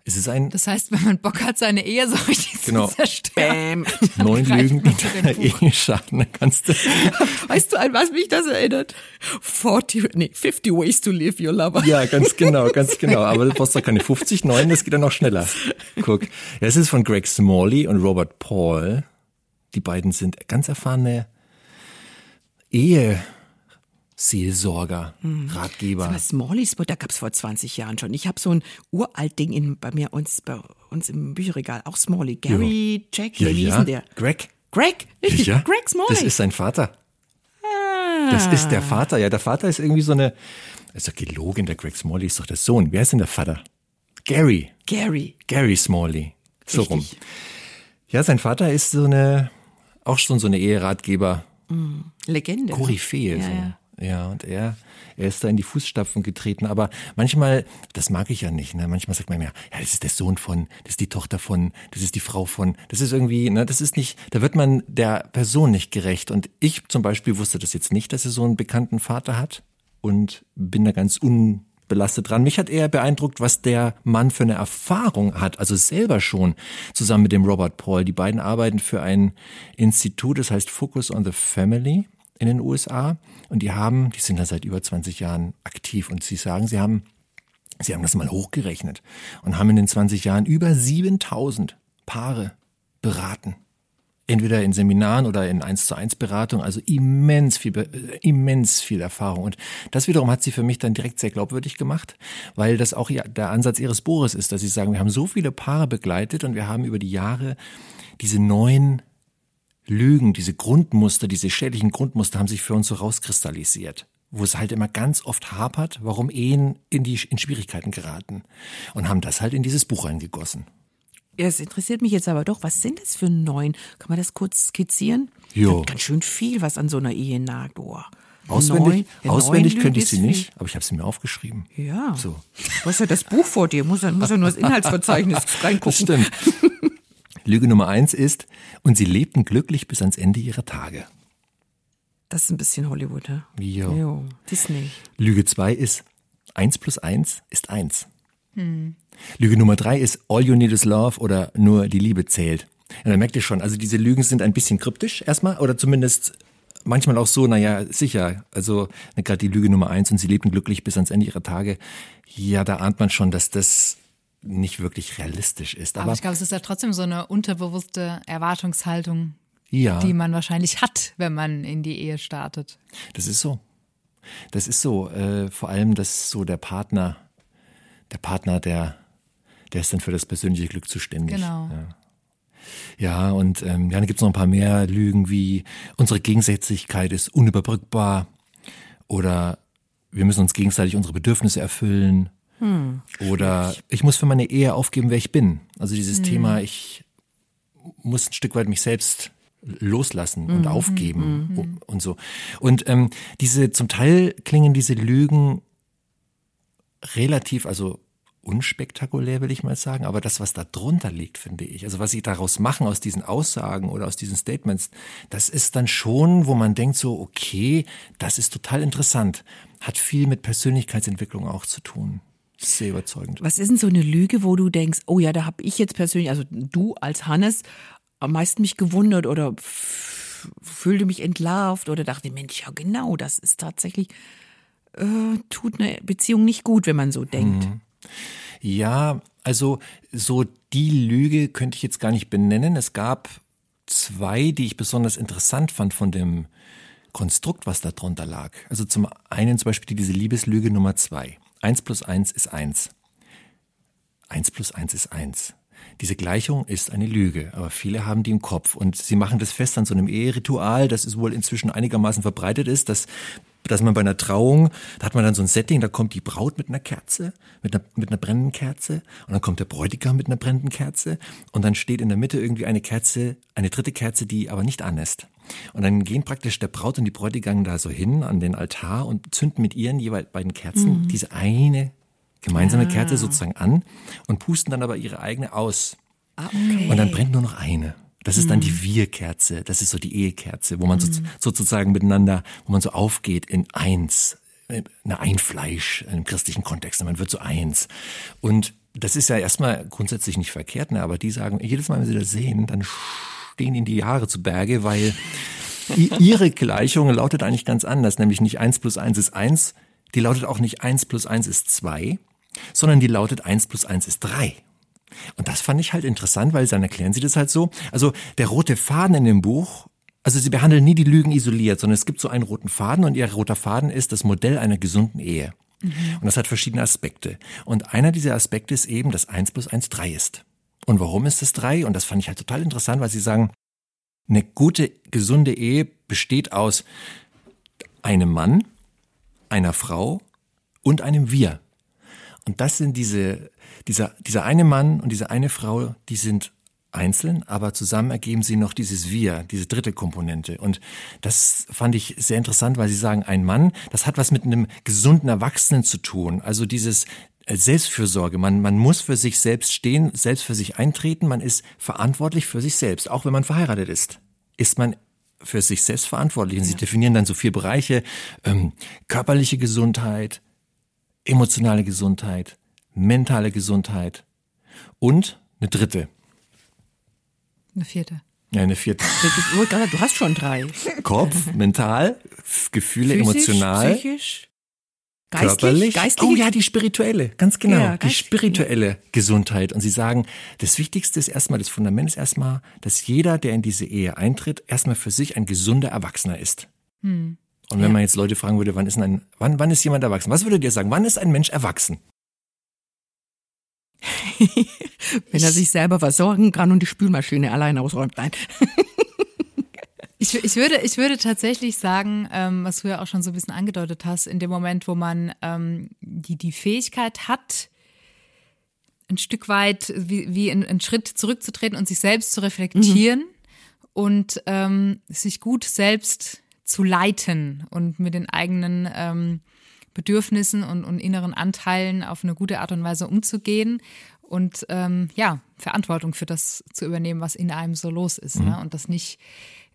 Es ist ein Das heißt, wenn man Bock hat, seine Ehe so richtig Genau. zu zerstören. Bam. Neun Lügen, den deiner. Ehe schaden. Dann kannst du. Weißt du, an was mich das erinnert? 40, nee, 50 ways to live your lover. Ja, ganz genau, ganz genau. Aber du brauchst doch keine 50, 9, das geht dann noch schneller. Guck. Ja, es ist von Greg Smalley und Robert Paul. Die beiden sind ganz erfahrene Eheseelsorger, Ratgeber. Was Smally's Book, da gab's vor 20 Jahren schon. Ich habe so ein uralt Ding in, bei mir uns, bei uns im Bücherregal, auch Smalley. Gary, Jack, Ja, wie hieß ja. denn der? Greg. Greg, richtig, Ja, Greg Smalley. Das ist sein Vater. Das ist der Vater. Ja, der Vater ist irgendwie so eine. Ist doch gelogen, der Greg Smalley ist doch der Sohn. Wer ist denn der Vater? Gary. Gary. Gary Smalley. So rum. Richtig. Ja, sein Vater ist so eine, auch schon so eine Eheratgeber, Legende. Koryphäe. Ja, so. ja. Ja, und er, er ist da in die Fußstapfen getreten. Aber manchmal, das mag ich ja nicht, ne? Manchmal sagt man mir, ja, das ist der Sohn von, das ist die Tochter von, das ist die Frau von, das ist irgendwie, ne, das ist nicht, da wird man der Person nicht gerecht. Und ich zum Beispiel wusste das jetzt nicht, dass er so einen bekannten Vater hat und bin da ganz unbelastet dran. Mich hat eher beeindruckt, was der Mann für eine Erfahrung hat, also selber schon zusammen mit dem Robert Paul. Die beiden arbeiten für ein Institut, das heißt Focus on the Family in den USA und die haben, die sind da seit über 20 Jahren aktiv und sie sagen, sie haben Sie haben das mal hochgerechnet und haben in den 20 Jahren über 7000 Paare beraten. Entweder in Seminaren oder in 1 zu 1 Beratung, also immens viel, äh, immens viel Erfahrung. Und das wiederum hat sie für mich dann direkt sehr glaubwürdig gemacht, weil das auch der Ansatz ihres Buches ist, dass sie sagen, wir haben so viele Paare begleitet und wir haben über die Jahre diese neuen Lügen, diese Grundmuster, diese schädlichen Grundmuster haben sich für uns so rauskristallisiert, wo es halt immer ganz oft hapert, warum Ehen in die in Schwierigkeiten geraten und haben das halt in dieses Buch reingegossen. Ja, es interessiert mich jetzt aber doch, was sind das für neun? Kann man das kurz skizzieren? Jo. Ganz schön viel, was an so einer Ehe nagt. Oh. Auswendig, Neun- ja, auswendig neun könnte ich sie viel. nicht, aber ich habe sie mir aufgeschrieben. Ja. So. Du hast ja das Buch vor dir, muss ja, muss ja nur das Inhaltsverzeichnis Das reingucken. stimmt. Lüge Nummer eins ist, und sie lebten glücklich bis ans Ende ihrer Tage. Das ist ein bisschen Hollywood, ne? Jo. Jo, Disney. Lüge zwei ist, eins plus eins ist eins. Lüge Nummer drei ist, all you need is love oder nur die Liebe zählt. Und dann merkt ihr schon, also diese Lügen sind ein bisschen kryptisch erstmal oder zumindest manchmal auch so, naja, sicher, also gerade die Lüge Nummer eins und sie lebten glücklich bis ans Ende ihrer Tage. Ja, da ahnt man schon, dass das nicht wirklich realistisch ist. Aber Aber, ich glaube, es ist ja trotzdem so eine unterbewusste Erwartungshaltung, ja. die man wahrscheinlich hat, wenn man in die Ehe startet. Das ist so. Das ist so. Äh, vor allem, dass so der Partner, der Partner, der, der ist dann für das persönliche Glück zuständig. Genau. Ja, ja und ähm, ja, dann gibt's noch ein paar mehr Lügen wie unsere Gegensätzlichkeit ist unüberbrückbar oder wir müssen uns gegenseitig unsere Bedürfnisse erfüllen. Oder ich muss für meine Ehe aufgeben, wer ich bin. Also dieses Thema, ich muss ein Stück weit mich selbst loslassen und aufgeben und so. Und ähm, diese, zum Teil klingen diese Lügen relativ, also unspektakulär, will ich mal sagen, aber das, was da drunter liegt, finde ich, also was sie daraus machen aus diesen Aussagen oder aus diesen Statements, das ist dann schon, wo man denkt so, okay, das ist total interessant, hat viel mit Persönlichkeitsentwicklung auch zu tun. Sehr überzeugend. Was ist denn so eine Lüge, wo du denkst, oh ja, da habe ich jetzt persönlich, also du als Hannes, am meisten mich gewundert oder fühlte mich entlarvt oder dachte, Mensch, ja genau, das ist tatsächlich, äh, tut eine Beziehung nicht gut, wenn man so denkt. Mhm. Ja, also so die Lüge könnte ich jetzt gar nicht benennen. Es gab zwei, die ich besonders interessant fand von dem Konstrukt, was da drunter lag. Also zum einen zum Beispiel diese Liebeslüge Nummer zwei. Eins plus eins ist eins. Eins plus eins ist eins. Diese Gleichung ist eine Lüge, aber viele haben die im Kopf und sie machen das fest an so einem Eheritual, das ist wohl inzwischen einigermaßen verbreitet ist, dass dass man bei einer Trauung, da hat man dann so ein Setting, da kommt die Braut mit einer Kerze, mit einer, mit einer brennenden Kerze und dann kommt der Bräutigam mit einer brennenden Kerze und dann steht in der Mitte irgendwie eine Kerze, eine dritte Kerze, die aber nicht an ist. Und dann gehen praktisch der Braut und die Bräutigam da so hin an den Altar und zünden mit ihren jeweils beiden Kerzen mhm. diese eine gemeinsame ah. Kerze sozusagen an und pusten dann aber ihre eigene aus. Ah, okay. Und dann brennt nur noch eine. Das ist dann die mhm. Wir-Kerze, das ist so die Ehekerze, wo man so, mhm. sozusagen miteinander, wo man so aufgeht in eins, eine Einfleisch im christlichen Kontext, man wird so eins. Und das ist ja erstmal grundsätzlich nicht verkehrt, ne? aber die sagen, jedes Mal, wenn sie das sehen, dann stehen ihnen die Haare zu Berge, weil ihre Gleichung lautet eigentlich ganz anders, nämlich nicht eins plus eins ist eins, die lautet auch nicht eins plus eins ist zwei, sondern die lautet eins plus eins ist drei. Und das fand ich halt interessant, weil dann erklären sie das halt so. Also der rote Faden in dem Buch, also sie behandeln nie die Lügen isoliert, sondern es gibt so einen roten Faden und ihr roter Faden ist das Modell einer gesunden Ehe. Mhm. Und das hat verschiedene Aspekte. Und einer dieser Aspekte ist eben, dass eins plus eins drei ist. Und warum ist es drei? Und das fand ich halt total interessant, weil sie sagen, eine gute, gesunde Ehe besteht aus einem Mann, einer Frau und einem Wir. Und das sind diese dieser, dieser eine Mann und diese eine Frau, die sind einzeln, aber zusammen ergeben sie noch dieses Wir, diese dritte Komponente. Und das fand ich sehr interessant, weil sie sagen, ein Mann, das hat was mit einem gesunden Erwachsenen zu tun. Also dieses äh, Selbstfürsorge. Man, man muss für sich selbst stehen, selbst für sich eintreten. Man ist verantwortlich für sich selbst. Auch wenn man verheiratet ist, ist man für sich selbst verantwortlich. Und ja. sie definieren dann so vier Bereiche. Ähm, körperliche Gesundheit, emotionale Gesundheit, mentale Gesundheit und eine dritte. Eine vierte. Ja, eine vierte. Du hast schon drei. Kopf, mental, Gefühle, Physisch, emotional. Psychisch. Geistlich, körperlich. Geistlich? Oh ja, die spirituelle, ganz genau. Ja, die spirituelle Gesundheit. Und Sie sagen, das Wichtigste ist erstmal, das Fundament ist erstmal, dass jeder, der in diese Ehe eintritt, erstmal für sich ein gesunder Erwachsener ist. Hm. Und wenn ja. man jetzt Leute fragen würde, wann ist ein, wann, wann ist jemand erwachsen? Was würdet ihr sagen? Wann ist ein Mensch erwachsen? Wenn er sich selber versorgen kann und die Spülmaschine allein ausräumt. Nein. Ich, ich, würde, ich würde tatsächlich sagen, ähm, was du ja auch schon so ein bisschen angedeutet hast, in dem Moment, wo man ähm, die, die Fähigkeit hat, ein Stück weit wie, wie einen Schritt zurückzutreten und sich selbst zu reflektieren mhm. und ähm, sich gut selbst zu leiten und mit den eigenen ähm, Bedürfnissen und, und inneren Anteilen auf eine gute Art und Weise umzugehen und ähm, ja, Verantwortung für das zu übernehmen, was in einem so los ist. Mhm. Ne? Und das nicht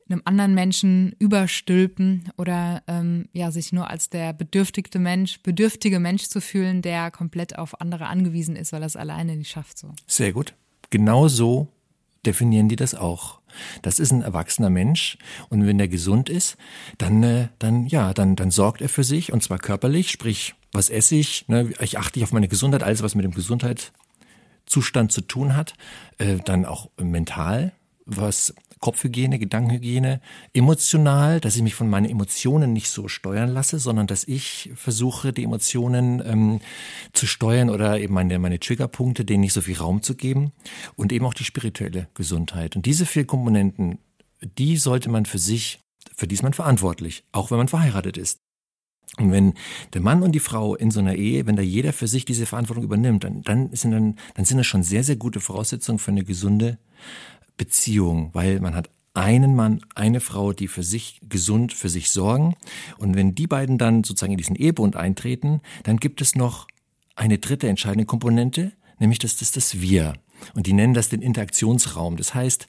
einem anderen Menschen überstülpen oder ähm, ja, sich nur als der bedürftigte Mensch, bedürftige Mensch zu fühlen, der komplett auf andere angewiesen ist, weil er es alleine nicht schafft. So. Sehr gut. Genau so definieren die das auch. Das ist ein erwachsener Mensch und wenn der gesund ist, dann, äh, dann ja, dann, dann sorgt er für sich und zwar körperlich, sprich, was esse ich, ne, ich achte auf meine Gesundheit, alles was mit dem Gesundheitszustand zu tun hat, äh, dann auch mental, was Kopfhygiene, Gedankenhygiene, emotional, dass ich mich von meinen Emotionen nicht so steuern lasse, sondern dass ich versuche, die Emotionen ähm, zu steuern oder eben meine, meine Triggerpunkte, denen nicht so viel Raum zu geben und eben auch die spirituelle Gesundheit. Und diese vier Komponenten, die sollte man für sich, für die ist man verantwortlich, auch wenn man verheiratet ist. Und wenn der Mann und die Frau in so einer Ehe, wenn da jeder für sich diese Verantwortung übernimmt, dann, dann, sind, dann, dann sind das schon sehr, sehr gute Voraussetzungen für eine gesunde Beziehung, weil man hat einen Mann, eine Frau, die für sich gesund für sich sorgen. Und wenn die beiden dann sozusagen in diesen Ehebund eintreten, dann gibt es noch eine dritte entscheidende Komponente, nämlich das ist das Wir. Und die nennen das den Interaktionsraum. Das heißt,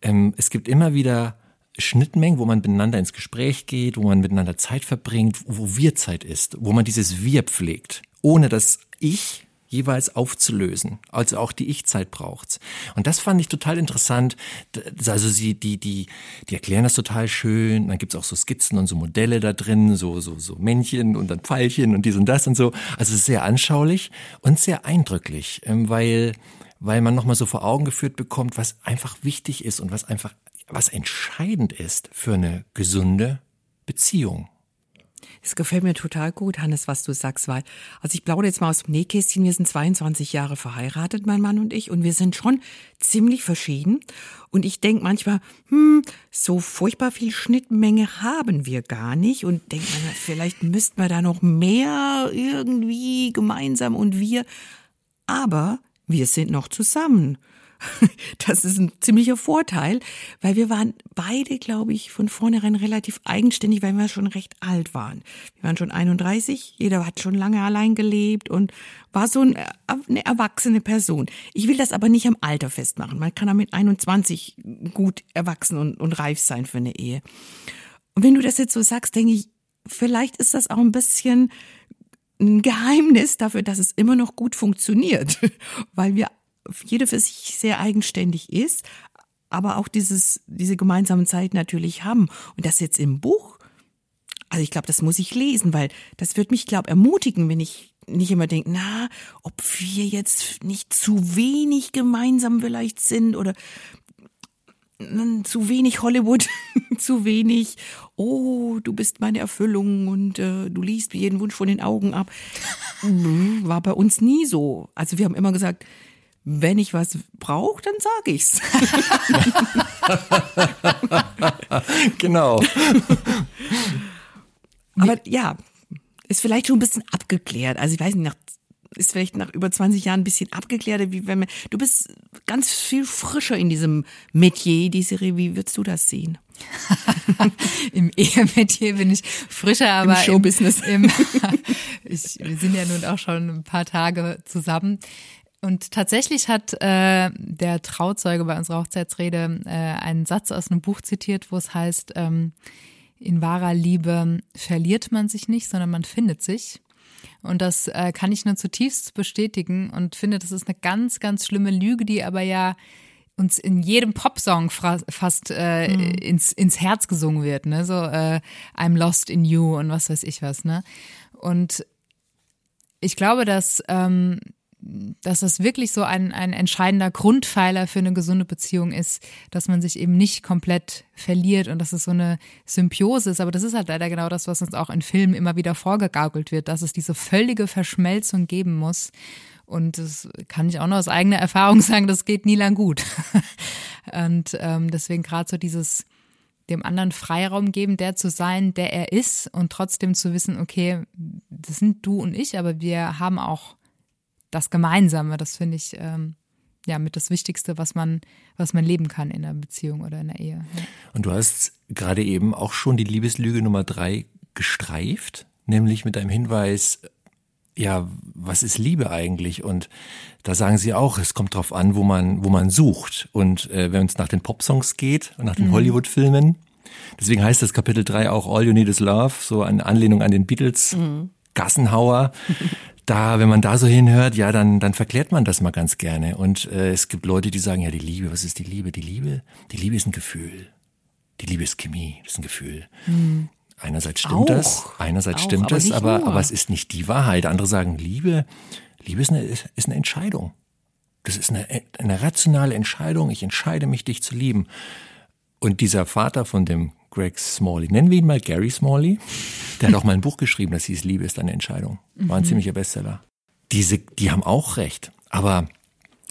ähm, es gibt immer wieder Schnittmengen, wo man miteinander ins Gespräch geht, wo man miteinander Zeit verbringt, wo Wir-Zeit ist, wo man dieses Wir pflegt, ohne dass ich jeweils aufzulösen. Also auch die Ich-Zeit braucht's. Und das fand ich total interessant. Also sie, die, die, die erklären das total schön. Dann gibt's auch so Skizzen und so Modelle da drin, so, so, so Männchen und dann Pfeilchen und dies und das und so. Also sehr anschaulich und sehr eindrücklich, ähm, weil, weil man nochmal so vor Augen geführt bekommt, was einfach wichtig ist und was einfach, was entscheidend ist für eine gesunde Beziehung. Es gefällt mir total gut, Hannes, was du sagst, weil, also ich plaudere jetzt mal aus dem Nähkästchen, wir sind 22 Jahre verheiratet, mein Mann und ich, und wir sind schon ziemlich verschieden. Und ich denke manchmal, hm, so furchtbar viel Schnittmenge haben wir gar nicht. Und denke mir, vielleicht müssten wir da noch mehr irgendwie gemeinsam und wir. Aber wir sind noch zusammen. Das ist ein ziemlicher Vorteil, weil wir waren beide, glaube ich, von vornherein relativ eigenständig, weil wir schon recht alt waren. Wir waren schon 31, jeder hat schon lange allein gelebt und war so eine erwachsene Person. Ich will das aber nicht am Alter festmachen. Man kann auch mit 21 gut erwachsen und, und reif sein für eine Ehe. Und wenn du das jetzt so sagst, denke ich, vielleicht ist das auch ein bisschen ein Geheimnis dafür, dass es immer noch gut funktioniert, weil wir jede für sich sehr eigenständig ist, aber auch dieses, diese gemeinsamen Zeit natürlich haben. Und das jetzt im Buch, also ich glaube, das muss ich lesen, weil das wird mich, glaube ermutigen, wenn ich nicht immer denke, na, ob wir jetzt nicht zu wenig gemeinsam vielleicht sind oder zu wenig Hollywood, zu wenig, oh, du bist meine Erfüllung und äh, du liest jeden Wunsch von den Augen ab. War bei uns nie so. Also wir haben immer gesagt, wenn ich was brauche, dann sage ich's. genau. Aber ja, ist vielleicht schon ein bisschen abgeklärt. Also ich weiß nicht, nach, ist vielleicht nach über 20 Jahren ein bisschen abgeklärt, wie wenn man, du bist ganz viel frischer in diesem Metier, die Serie. Wie würdest du das sehen? Im Ehemetier bin ich frischer, aber im Showbusiness. Im, im, ich, wir sind ja nun auch schon ein paar Tage zusammen. Und tatsächlich hat äh, der Trauzeuge bei unserer Hochzeitsrede äh, einen Satz aus einem Buch zitiert, wo es heißt, ähm, in wahrer Liebe verliert man sich nicht, sondern man findet sich. Und das äh, kann ich nur zutiefst bestätigen und finde, das ist eine ganz, ganz schlimme Lüge, die aber ja uns in jedem Popsong fast äh, mhm. ins, ins Herz gesungen wird, ne? So äh, I'm lost in you und was weiß ich was, ne? Und ich glaube, dass ähm, dass das wirklich so ein, ein entscheidender Grundpfeiler für eine gesunde Beziehung ist, dass man sich eben nicht komplett verliert und dass es so eine Symbiose ist. Aber das ist halt leider genau das, was uns auch in Filmen immer wieder vorgegaukelt wird, dass es diese völlige Verschmelzung geben muss. Und das kann ich auch nur aus eigener Erfahrung sagen, das geht nie lang gut. und ähm, deswegen gerade so dieses dem anderen Freiraum geben, der zu sein, der er ist und trotzdem zu wissen, okay, das sind du und ich, aber wir haben auch das Gemeinsame, das finde ich ähm, ja mit das Wichtigste, was man, was man leben kann in einer Beziehung oder in einer Ehe. Ja. Und du hast gerade eben auch schon die Liebeslüge Nummer drei gestreift, nämlich mit einem Hinweis, ja, was ist Liebe eigentlich? Und da sagen sie auch, es kommt drauf an, wo man, wo man sucht. Und äh, wenn es nach den Popsongs geht und nach den mhm. Hollywood-Filmen, deswegen heißt das Kapitel 3 auch All You Need Is Love, so eine Anlehnung an den Beatles, mhm. Gassenhauer. da, wenn man da so hinhört, ja, dann, dann verklärt man das mal ganz gerne. Und äh, es gibt Leute, die sagen, ja, die Liebe, was ist die Liebe? Die Liebe, die Liebe ist ein Gefühl. Die Liebe ist Chemie, das ist ein Gefühl. Hm. Einerseits stimmt auch, das, einerseits auch, stimmt aber das, aber, aber es ist nicht die Wahrheit. Andere sagen, Liebe, Liebe ist eine, ist eine Entscheidung. Das ist eine, eine rationale Entscheidung. Ich entscheide mich, dich zu lieben. Und dieser Vater von dem Greg Smalley, nennen wir ihn mal Gary Smalley, der hat auch mal ein Buch geschrieben, das hieß Liebe ist eine Entscheidung. War ein mhm. ziemlicher Bestseller. Diese, die haben auch recht. Aber,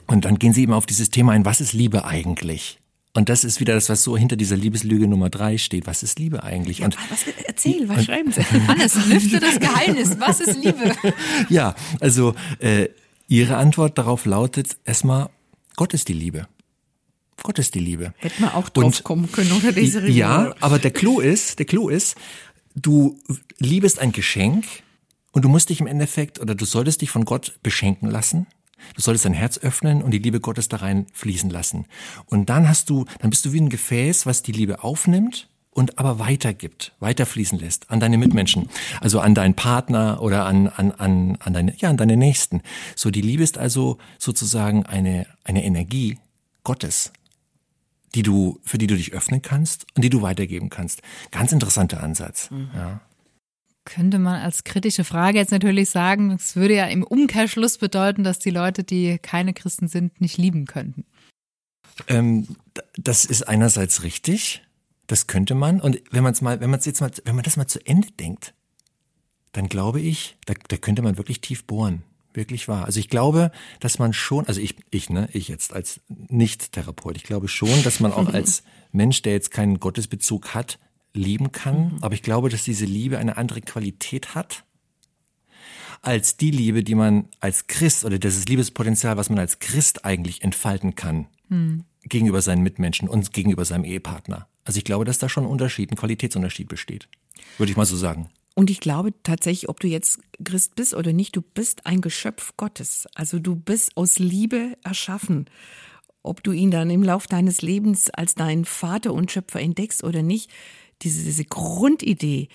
und dann gehen sie eben auf dieses Thema ein, was ist Liebe eigentlich? Und das ist wieder das, was so hinter dieser Liebeslüge Nummer drei steht. Was ist Liebe eigentlich? Und was, erzähl, was und, schreiben Sie? Hannes, lüfte das Geheimnis. Was ist Liebe? ja, also äh, Ihre Antwort darauf lautet erstmal, Gott ist die Liebe. Gott ist die Liebe. Hätten wir auch drauf und, kommen können unter diese Regel. Ja, aber der Clou ist, der Clou ist, du liebest ein Geschenk und du musst dich im Endeffekt oder du solltest dich von Gott beschenken lassen. Du solltest dein Herz öffnen und die Liebe Gottes da rein fließen lassen. Und dann hast du, dann bist du wie ein Gefäß, was die Liebe aufnimmt und aber weitergibt, weiterfließen lässt an deine Mitmenschen, also an deinen Partner oder an, an, an, an deine, ja, an deine Nächsten. So, die Liebe ist also sozusagen eine, eine Energie Gottes, die du, für die du dich öffnen kannst und die du weitergeben kannst. Ganz interessanter Ansatz, mhm. ja. Könnte man als kritische Frage jetzt natürlich sagen, es würde ja im Umkehrschluss bedeuten, dass die Leute, die keine Christen sind, nicht lieben könnten. Ähm, das ist einerseits richtig. Das könnte man. Und wenn man es mal, wenn man es jetzt mal, wenn man das mal zu Ende denkt, dann glaube ich, da, da könnte man wirklich tief bohren. Wirklich wahr. Also ich glaube, dass man schon, also ich, ich, ne, ich jetzt als Nicht-Therapeut, ich glaube schon, dass man auch als Mensch, der jetzt keinen Gottesbezug hat, lieben kann. Mhm. Aber ich glaube, dass diese Liebe eine andere Qualität hat als die Liebe, die man als Christ oder dieses Liebespotenzial, was man als Christ eigentlich entfalten kann. Mhm gegenüber seinen Mitmenschen und gegenüber seinem Ehepartner. Also ich glaube, dass da schon ein Unterschied, ein Qualitätsunterschied besteht. Würde ich mal so sagen. Und ich glaube tatsächlich, ob du jetzt Christ bist oder nicht, du bist ein Geschöpf Gottes. Also du bist aus Liebe erschaffen. Ob du ihn dann im Lauf deines Lebens als deinen Vater und Schöpfer entdeckst oder nicht, diese, diese Grundidee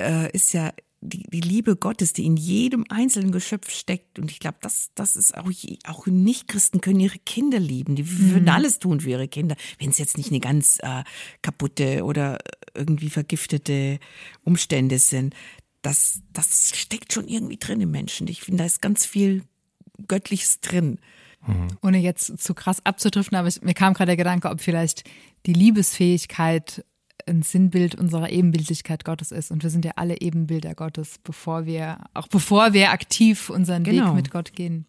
äh, ist ja die, die Liebe Gottes, die in jedem einzelnen Geschöpf steckt. Und ich glaube, das, das ist auch, auch Nicht-Christen können ihre Kinder lieben. Die würden mhm. alles tun für ihre Kinder, wenn es jetzt nicht eine ganz äh, kaputte oder irgendwie vergiftete Umstände sind. Das, das steckt schon irgendwie drin im Menschen. Ich finde, da ist ganz viel Göttliches drin. Mhm. Ohne jetzt zu krass abzudriften, aber mir kam gerade der Gedanke, ob vielleicht die Liebesfähigkeit ein Sinnbild unserer Ebenbildlichkeit Gottes ist. Und wir sind ja alle Ebenbilder Gottes, bevor wir, auch bevor wir aktiv unseren genau. Weg mit Gott gehen.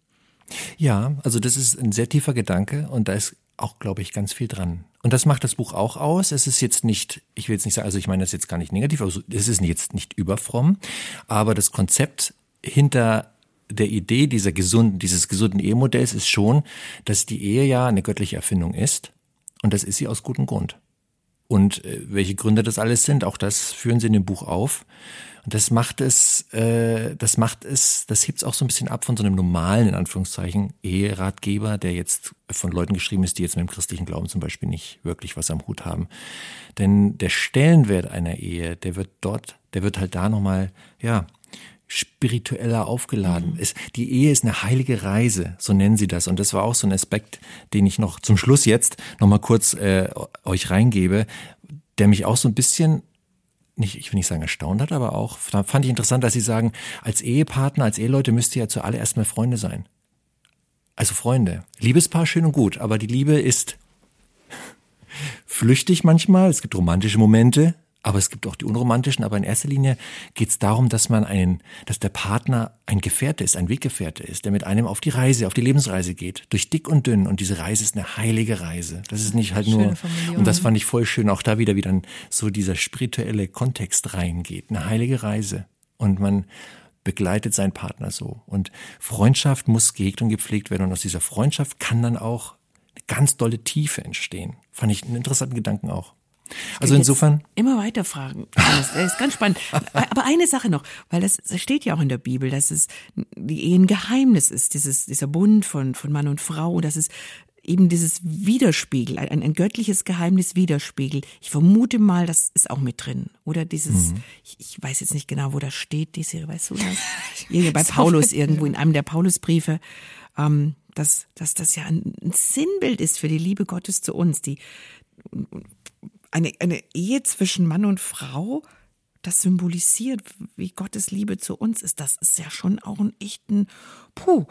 Ja, also das ist ein sehr tiefer Gedanke und da ist auch, glaube ich, ganz viel dran. Und das macht das Buch auch aus. Es ist jetzt nicht, ich will jetzt nicht sagen, also ich meine das jetzt gar nicht negativ, also es ist jetzt nicht überfromm, aber das Konzept hinter der Idee dieser gesunden, dieses gesunden Ehemodells ist schon, dass die Ehe ja eine göttliche Erfindung ist. Und das ist sie aus gutem Grund. Und äh, welche Gründe das alles sind, auch das führen sie in dem Buch auf. Und das macht es, äh, das macht es, das hebt es auch so ein bisschen ab von so einem normalen, in Anführungszeichen, Eheratgeber, der jetzt von Leuten geschrieben ist, die jetzt mit dem christlichen Glauben zum Beispiel nicht wirklich was am Hut haben. Denn der Stellenwert einer Ehe, der wird dort, der wird halt da nochmal, ja, spiritueller aufgeladen ist. Die Ehe ist eine heilige Reise, so nennen sie das. Und das war auch so ein Aspekt, den ich noch zum Schluss jetzt noch mal kurz äh, euch reingebe, der mich auch so ein bisschen nicht, ich will nicht sagen erstaunt hat, aber auch da fand ich interessant, dass sie sagen, als Ehepartner, als Eheleute müsst ihr ja zuallererst mal Freunde sein. Also Freunde. Liebespaar schön und gut, aber die Liebe ist flüchtig manchmal. Es gibt romantische Momente, aber es gibt auch die unromantischen. Aber in erster Linie geht es darum, dass man einen, dass der Partner ein Gefährte ist, ein Weggefährte ist, der mit einem auf die Reise, auf die Lebensreise geht, durch dick und dünn. Und diese Reise ist eine heilige Reise. Das ist nicht halt nur. Und das fand ich voll schön, auch da wieder, wie dann so dieser spirituelle Kontext reingeht. Eine heilige Reise. Und man begleitet seinen Partner so. Und Freundschaft muss gehegt und gepflegt werden. Und aus dieser Freundschaft kann dann auch eine ganz dolle Tiefe entstehen. Fand ich einen interessanten Gedanken auch. Also insofern. Immer weiter fragen. Das ist ganz spannend. Aber eine Sache noch, weil das, das steht ja auch in der Bibel, dass es die Ehe ein Geheimnis ist, dieses, dieser Bund von, von Mann und Frau, dass es eben dieses Widerspiegel, ein, ein göttliches Geheimnis widerspiegelt. Ich vermute mal, das ist auch mit drin. Oder dieses, mhm. ich, ich, weiß jetzt nicht genau, wo das steht, diese, weißt du das? Irgendwie bei Paulus irgendwo, in einem der Paulusbriefe, ähm, dass, dass das ja ein Sinnbild ist für die Liebe Gottes zu uns, die eine, eine Ehe zwischen Mann und Frau, das symbolisiert, wie Gottes Liebe zu uns ist. Das ist ja schon auch ein echten, puh,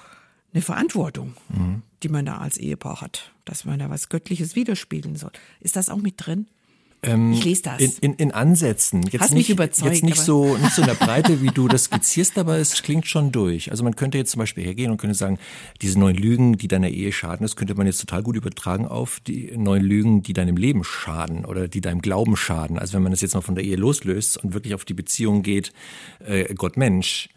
eine Verantwortung, mhm. die man da als Ehepaar hat, dass man da was Göttliches widerspiegeln soll. Ist das auch mit drin? Ähm, ich lese das. In, in, in Ansätzen. Jetzt Hast nicht, mich überzeugt. Jetzt nicht so, nicht so in der Breite, wie du das skizzierst, aber es klingt schon durch. Also man könnte jetzt zum Beispiel hergehen und könnte sagen, diese neuen Lügen, die deiner Ehe schaden, das könnte man jetzt total gut übertragen auf die neuen Lügen, die deinem Leben schaden oder die deinem Glauben schaden. Also wenn man das jetzt mal von der Ehe loslöst und wirklich auf die Beziehung geht, äh, Gott-Mensch,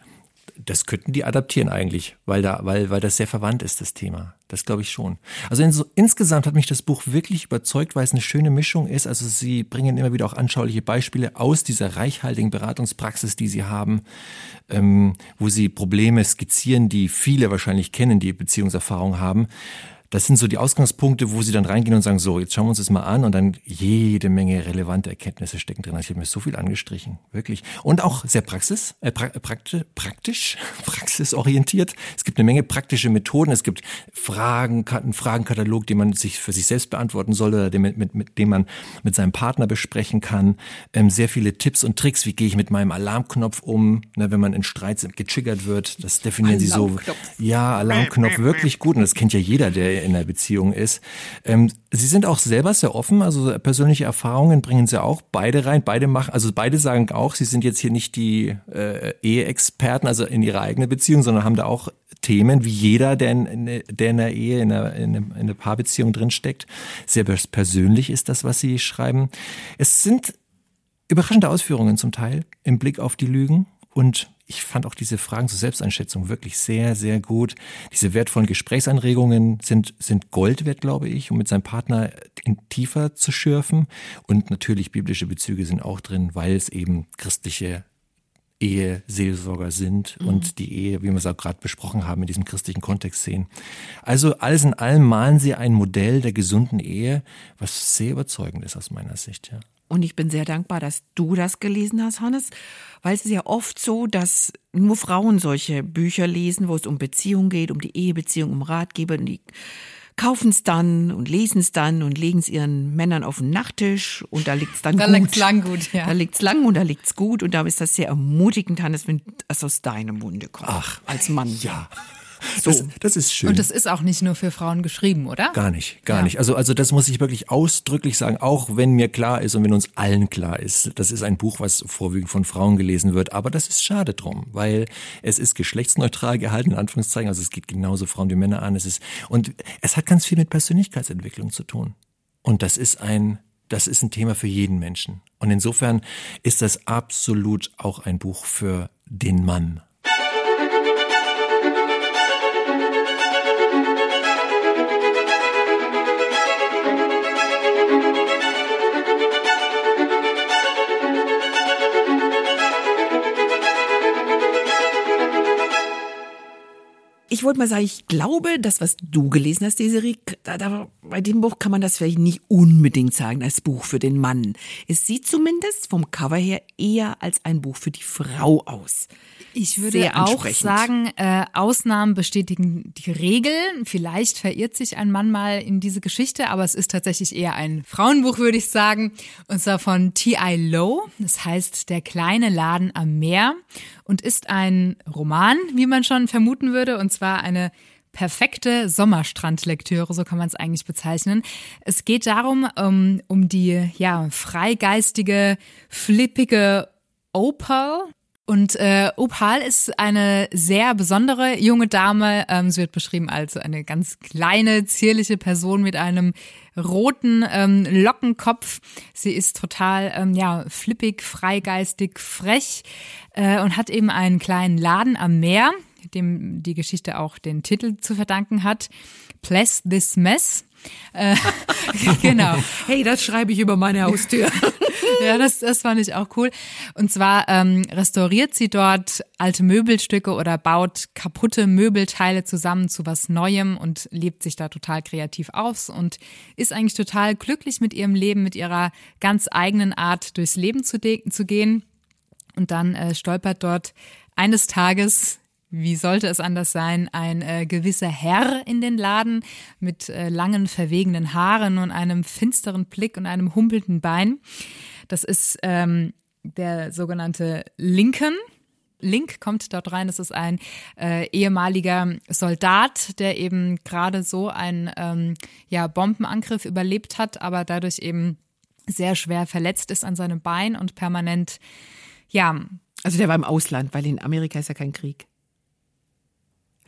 das könnten die adaptieren eigentlich, weil da, weil, weil das sehr verwandt ist, das Thema. Das glaube ich schon. Also in so, insgesamt hat mich das Buch wirklich überzeugt, weil es eine schöne Mischung ist. Also sie bringen immer wieder auch anschauliche Beispiele aus dieser reichhaltigen Beratungspraxis, die sie haben, ähm, wo sie Probleme skizzieren, die viele wahrscheinlich kennen, die Beziehungserfahrung haben. Das sind so die Ausgangspunkte, wo sie dann reingehen und sagen, so, jetzt schauen wir uns das mal an und dann jede Menge relevante Erkenntnisse stecken drin. Also ich habe mir so viel angestrichen, wirklich. Und auch sehr praxis, äh, pra praktisch, praktisch, praxisorientiert. Es gibt eine Menge praktische Methoden. Es gibt Fragen, einen Fragenkatalog, den man sich für sich selbst beantworten soll oder den, mit, mit, mit dem man mit seinem Partner besprechen kann. Ähm, sehr viele Tipps und Tricks. Wie gehe ich mit meinem Alarmknopf um, ne, wenn man in Streit getriggert wird. Das definieren sie so. Ja, Alarmknopf wirklich gut. Und das kennt ja jeder, der in einer Beziehung ist. Ähm, sie sind auch selber sehr offen, also persönliche Erfahrungen bringen sie auch beide rein. Beide machen, also beide sagen auch, sie sind jetzt hier nicht die äh, Eheexperten, also in ihrer eigenen Beziehung, sondern haben da auch Themen, wie jeder, der in, der in einer Ehe, in einer, in einer Paarbeziehung drinsteckt. Sehr persönlich ist das, was sie schreiben. Es sind überraschende Ausführungen zum Teil im Blick auf die Lügen und ich fand auch diese Fragen zur Selbsteinschätzung wirklich sehr, sehr gut. Diese wertvollen Gesprächsanregungen sind, sind Gold wert, glaube ich, um mit seinem Partner in tiefer zu schürfen. Und natürlich biblische Bezüge sind auch drin, weil es eben christliche Eheseelsorger sind mhm. und die Ehe, wie wir es auch gerade besprochen haben, in diesem christlichen Kontext sehen. Also alles in allem malen sie ein Modell der gesunden Ehe, was sehr überzeugend ist aus meiner Sicht. Ja. Und ich bin sehr dankbar, dass du das gelesen hast, Hannes, weil es ist ja oft so, dass nur Frauen solche Bücher lesen, wo es um Beziehung geht, um die Ehebeziehung, um Ratgeber und die kaufen es dann und lesen es dann und legen es ihren Männern auf den Nachttisch und da liegt es dann da gut. Da liegt es lang gut, ja. Da liegt es lang und da liegt es gut und da ist das sehr ermutigend, Hannes, wenn das aus deinem Munde kommt. Ach, als Mann. Ja. So. Das, das, ist schön. Und das ist auch nicht nur für Frauen geschrieben, oder? Gar nicht, gar ja. nicht. Also, also das muss ich wirklich ausdrücklich sagen, auch wenn mir klar ist und wenn uns allen klar ist, das ist ein Buch, was vorwiegend von Frauen gelesen wird, aber das ist schade drum, weil es ist geschlechtsneutral gehalten, in Anführungszeichen, also es geht genauso Frauen wie Männer an, es ist, und es hat ganz viel mit Persönlichkeitsentwicklung zu tun. Und das ist ein, das ist ein Thema für jeden Menschen. Und insofern ist das absolut auch ein Buch für den Mann. Ich wollte mal sagen, ich glaube, das, was du gelesen hast, Desiree, da, da, bei dem Buch kann man das vielleicht nicht unbedingt sagen als Buch für den Mann. Es sieht zumindest vom Cover her eher als ein Buch für die Frau aus. Ich würde auch sagen, äh, Ausnahmen bestätigen die Regel. Vielleicht verirrt sich ein Mann mal in diese Geschichte, aber es ist tatsächlich eher ein Frauenbuch, würde ich sagen. Und zwar von T.I. Lowe. Das heißt Der kleine Laden am Meer und ist ein Roman, wie man schon vermuten würde. Und zwar eine perfekte Sommerstrandlektüre, so kann man es eigentlich bezeichnen. Es geht darum, um, ähm, um die ja, freigeistige, flippige Opal, und äh, Opal ist eine sehr besondere junge Dame. Ähm, sie wird beschrieben als eine ganz kleine, zierliche Person mit einem roten ähm, Lockenkopf. Sie ist total ähm, ja flippig, freigeistig, frech äh, und hat eben einen kleinen Laden am Meer, dem die Geschichte auch den Titel zu verdanken hat. Bless this mess. Äh, genau. Hey, das schreibe ich über meine Haustür. ja, das, das fand ich auch cool. Und zwar ähm, restauriert sie dort alte Möbelstücke oder baut kaputte Möbelteile zusammen zu was Neuem und lebt sich da total kreativ aus und ist eigentlich total glücklich mit ihrem Leben, mit ihrer ganz eigenen Art durchs Leben zu, zu gehen. Und dann äh, stolpert dort eines Tages wie sollte es anders sein, ein äh, gewisser Herr in den Laden mit äh, langen, verwegenen Haaren und einem finsteren Blick und einem humpelnden Bein. Das ist ähm, der sogenannte Lincoln. Link kommt dort rein. Das ist ein äh, ehemaliger Soldat, der eben gerade so einen ähm, ja, Bombenangriff überlebt hat, aber dadurch eben sehr schwer verletzt ist an seinem Bein und permanent, ja. Also der war im Ausland, weil in Amerika ist ja kein Krieg.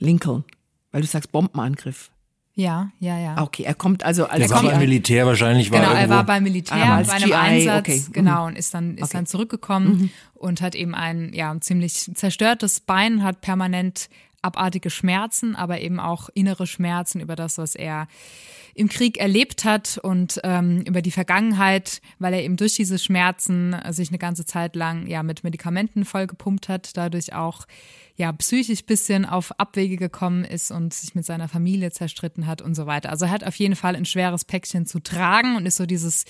Lincoln, weil du sagst Bombenangriff. Ja, ja, ja. Okay, er kommt also als Er war beim Militär wahrscheinlich. War genau, er war beim Militär ah, bei einem GI, Einsatz, okay. genau, und ist dann ist okay. dann zurückgekommen mhm. und hat eben ein ja ziemlich zerstörtes Bein, hat permanent abartige Schmerzen, aber eben auch innere Schmerzen über das, was er im Krieg erlebt hat und ähm, über die Vergangenheit, weil er eben durch diese Schmerzen sich eine ganze Zeit lang ja mit Medikamenten vollgepumpt hat, dadurch auch ja psychisch bisschen auf Abwege gekommen ist und sich mit seiner Familie zerstritten hat und so weiter. Also er hat auf jeden Fall ein schweres Päckchen zu tragen und ist so dieses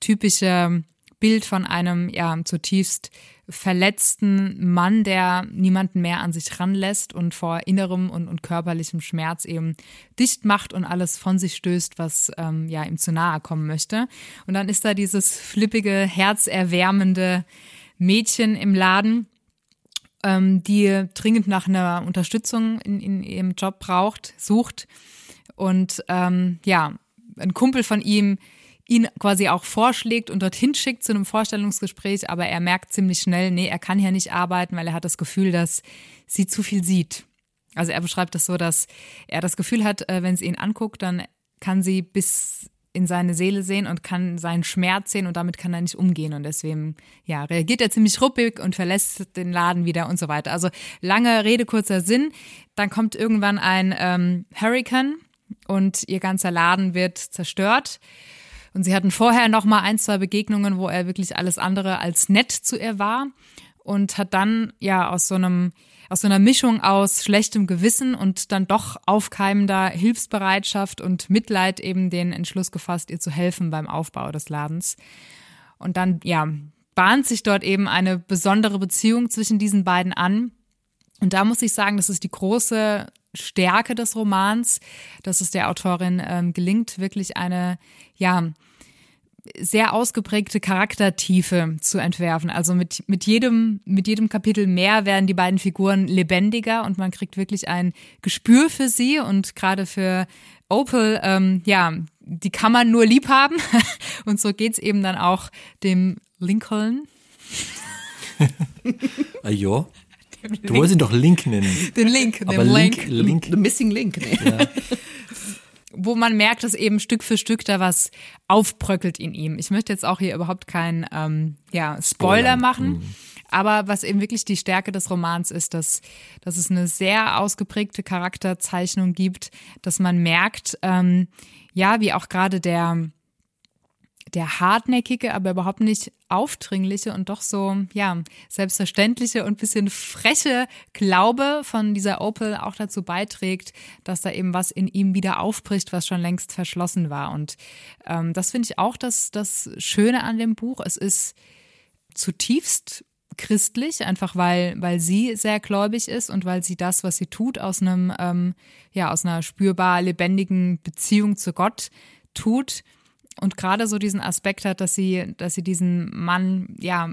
typische Bild von einem ja zutiefst verletzten Mann, der niemanden mehr an sich ranlässt und vor innerem und, und körperlichem Schmerz eben dicht macht und alles von sich stößt, was ähm, ja ihm zu nahe kommen möchte. Und dann ist da dieses flippige, herzerwärmende Mädchen im Laden, ähm, die dringend nach einer Unterstützung in, in ihrem Job braucht, sucht und ähm, ja, ein Kumpel von ihm ihn quasi auch vorschlägt und dorthin schickt zu einem Vorstellungsgespräch, aber er merkt ziemlich schnell, nee, er kann hier nicht arbeiten, weil er hat das Gefühl, dass sie zu viel sieht. Also er beschreibt das so, dass er das Gefühl hat, äh, wenn sie ihn anguckt, dann kann sie bis in seine Seele sehen und kann seinen Schmerz sehen und damit kann er nicht umgehen und deswegen ja reagiert er ziemlich ruppig und verlässt den Laden wieder und so weiter. Also lange Rede kurzer Sinn. Dann kommt irgendwann ein ähm, Hurricane und ihr ganzer Laden wird zerstört und sie hatten vorher noch mal ein, zwei Begegnungen, wo er wirklich alles andere als nett zu ihr war und hat dann ja aus so einem aus so einer Mischung aus schlechtem Gewissen und dann doch aufkeimender Hilfsbereitschaft und Mitleid eben den Entschluss gefasst, ihr zu helfen beim Aufbau des Ladens. Und dann, ja, bahnt sich dort eben eine besondere Beziehung zwischen diesen beiden an. Und da muss ich sagen, das ist die große Stärke des Romans, dass es der Autorin ähm, gelingt, wirklich eine, ja, sehr ausgeprägte Charaktertiefe zu entwerfen. Also mit, mit, jedem, mit jedem Kapitel mehr werden die beiden Figuren lebendiger und man kriegt wirklich ein Gespür für sie und gerade für Opal, ähm, ja, die kann man nur lieb haben. und so geht's eben dann auch dem Lincoln. ah, ja. Du wolltest ihn doch Link nennen. Den Link, den Aber Link. Link, Link. The Missing Link. Nee. Ja. Wo man merkt, dass eben Stück für Stück da was aufbröckelt in ihm. Ich möchte jetzt auch hier überhaupt keinen ähm, ja, Spoiler machen. Mhm. Aber was eben wirklich die Stärke des Romans ist, dass, dass es eine sehr ausgeprägte Charakterzeichnung gibt, dass man merkt, ähm, ja, wie auch gerade der, der hartnäckige, aber überhaupt nicht aufdringliche und doch so, ja, selbstverständliche und bisschen freche Glaube von dieser Opel auch dazu beiträgt, dass da eben was in ihm wieder aufbricht, was schon längst verschlossen war. Und ähm, das finde ich auch das, das Schöne an dem Buch. Es ist zutiefst christlich, einfach weil, weil sie sehr gläubig ist und weil sie das, was sie tut, aus einem, ähm, ja, aus einer spürbar lebendigen Beziehung zu Gott tut und gerade so diesen Aspekt hat, dass sie, dass sie diesen Mann ja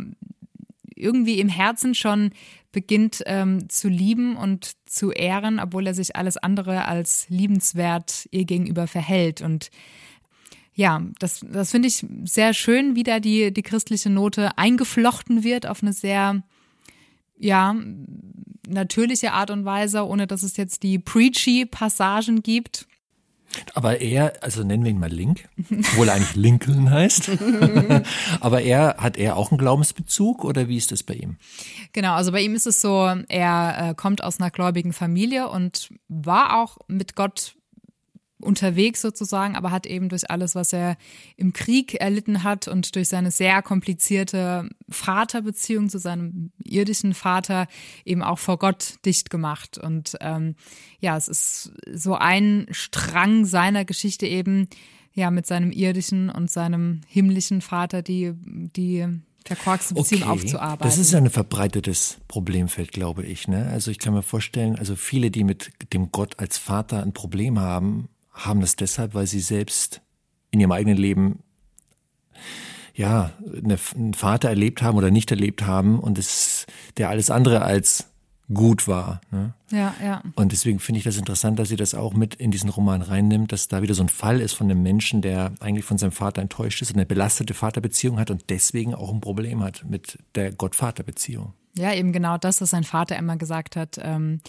irgendwie im Herzen schon beginnt ähm, zu lieben und zu ehren, obwohl er sich alles andere als liebenswert ihr gegenüber verhält. Und ja, das, das finde ich sehr schön, wie da die, die christliche Note eingeflochten wird auf eine sehr, ja, natürliche Art und Weise, ohne dass es jetzt die preachy Passagen gibt. Aber er, also nennen wir ihn mal Link, obwohl er eigentlich Lincoln heißt. Aber er, hat er auch einen Glaubensbezug oder wie ist das bei ihm? Genau, also bei ihm ist es so, er äh, kommt aus einer gläubigen Familie und war auch mit Gott unterwegs sozusagen, aber hat eben durch alles, was er im Krieg erlitten hat und durch seine sehr komplizierte Vaterbeziehung zu seinem irdischen Vater eben auch vor Gott dicht gemacht. Und ähm, ja, es ist so ein Strang seiner Geschichte eben, ja, mit seinem irdischen und seinem himmlischen Vater, die, die verkorkste Beziehung okay. aufzuarbeiten. Das ist ja ein verbreitetes Problemfeld, glaube ich. Ne? Also ich kann mir vorstellen, also viele, die mit dem Gott als Vater ein Problem haben, haben das deshalb, weil sie selbst in ihrem eigenen Leben ja einen Vater erlebt haben oder nicht erlebt haben und es der alles andere als gut war. Ne? Ja, ja. Und deswegen finde ich das interessant, dass sie das auch mit in diesen Roman reinnimmt, dass da wieder so ein Fall ist von einem Menschen, der eigentlich von seinem Vater enttäuscht ist und eine belastete Vaterbeziehung hat und deswegen auch ein Problem hat mit der Gott-Vater-Beziehung. Ja, eben genau das, was sein Vater immer gesagt hat. Ähm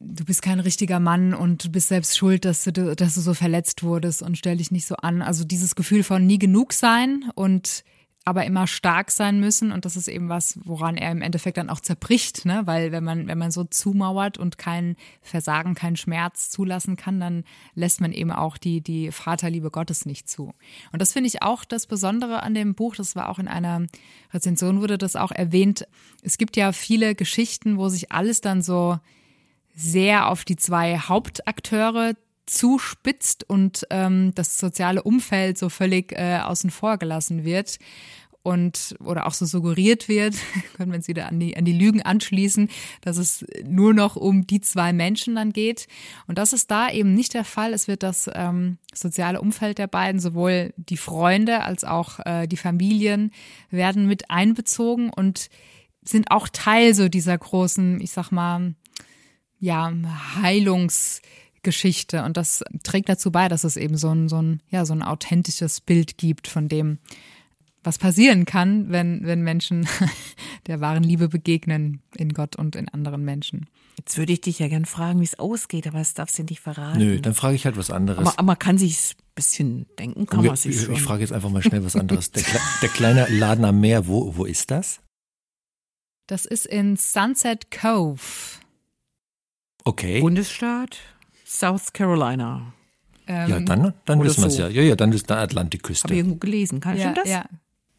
du bist kein richtiger Mann und du bist selbst schuld, dass du, dass du so verletzt wurdest und stell dich nicht so an. Also dieses Gefühl von nie genug sein und aber immer stark sein müssen und das ist eben was, woran er im Endeffekt dann auch zerbricht, ne? Weil wenn man wenn man so zumauert und kein Versagen, keinen Schmerz zulassen kann, dann lässt man eben auch die die Vaterliebe Gottes nicht zu. Und das finde ich auch das Besondere an dem Buch. Das war auch in einer Rezension wurde das auch erwähnt. Es gibt ja viele Geschichten, wo sich alles dann so sehr auf die zwei Hauptakteure zuspitzt und ähm, das soziale Umfeld so völlig äh, außen vor gelassen wird und oder auch so suggeriert wird, können wir uns wieder an die, an die Lügen anschließen, dass es nur noch um die zwei Menschen dann geht. Und das ist da eben nicht der Fall. Es wird das ähm, soziale Umfeld der beiden, sowohl die Freunde als auch äh, die Familien, werden mit einbezogen und sind auch Teil so dieser großen, ich sag mal, ja, Heilungs- Geschichte und das trägt dazu bei, dass es eben so ein, so ein, ja, so ein authentisches Bild gibt von dem, was passieren kann, wenn, wenn Menschen der wahren Liebe begegnen in Gott und in anderen Menschen. Jetzt würde ich dich ja gern fragen, wie es ausgeht, aber das darfst du nicht verraten. Nö, dann frage ich halt was anderes. Aber, aber man kann sich ein bisschen denken, kann wir, man sich ich, schon. ich frage jetzt einfach mal schnell was anderes. Der, der kleine Laden am Meer, wo, wo ist das? Das ist in Sunset Cove. Okay. Bundesstaat South Carolina. Ähm, ja, dann, dann wissen wir es so. ja. Ja, ja, dann ist da Habe ich Atlantikküste. irgendwo gelesen. Kann ja, stimmt das? ja.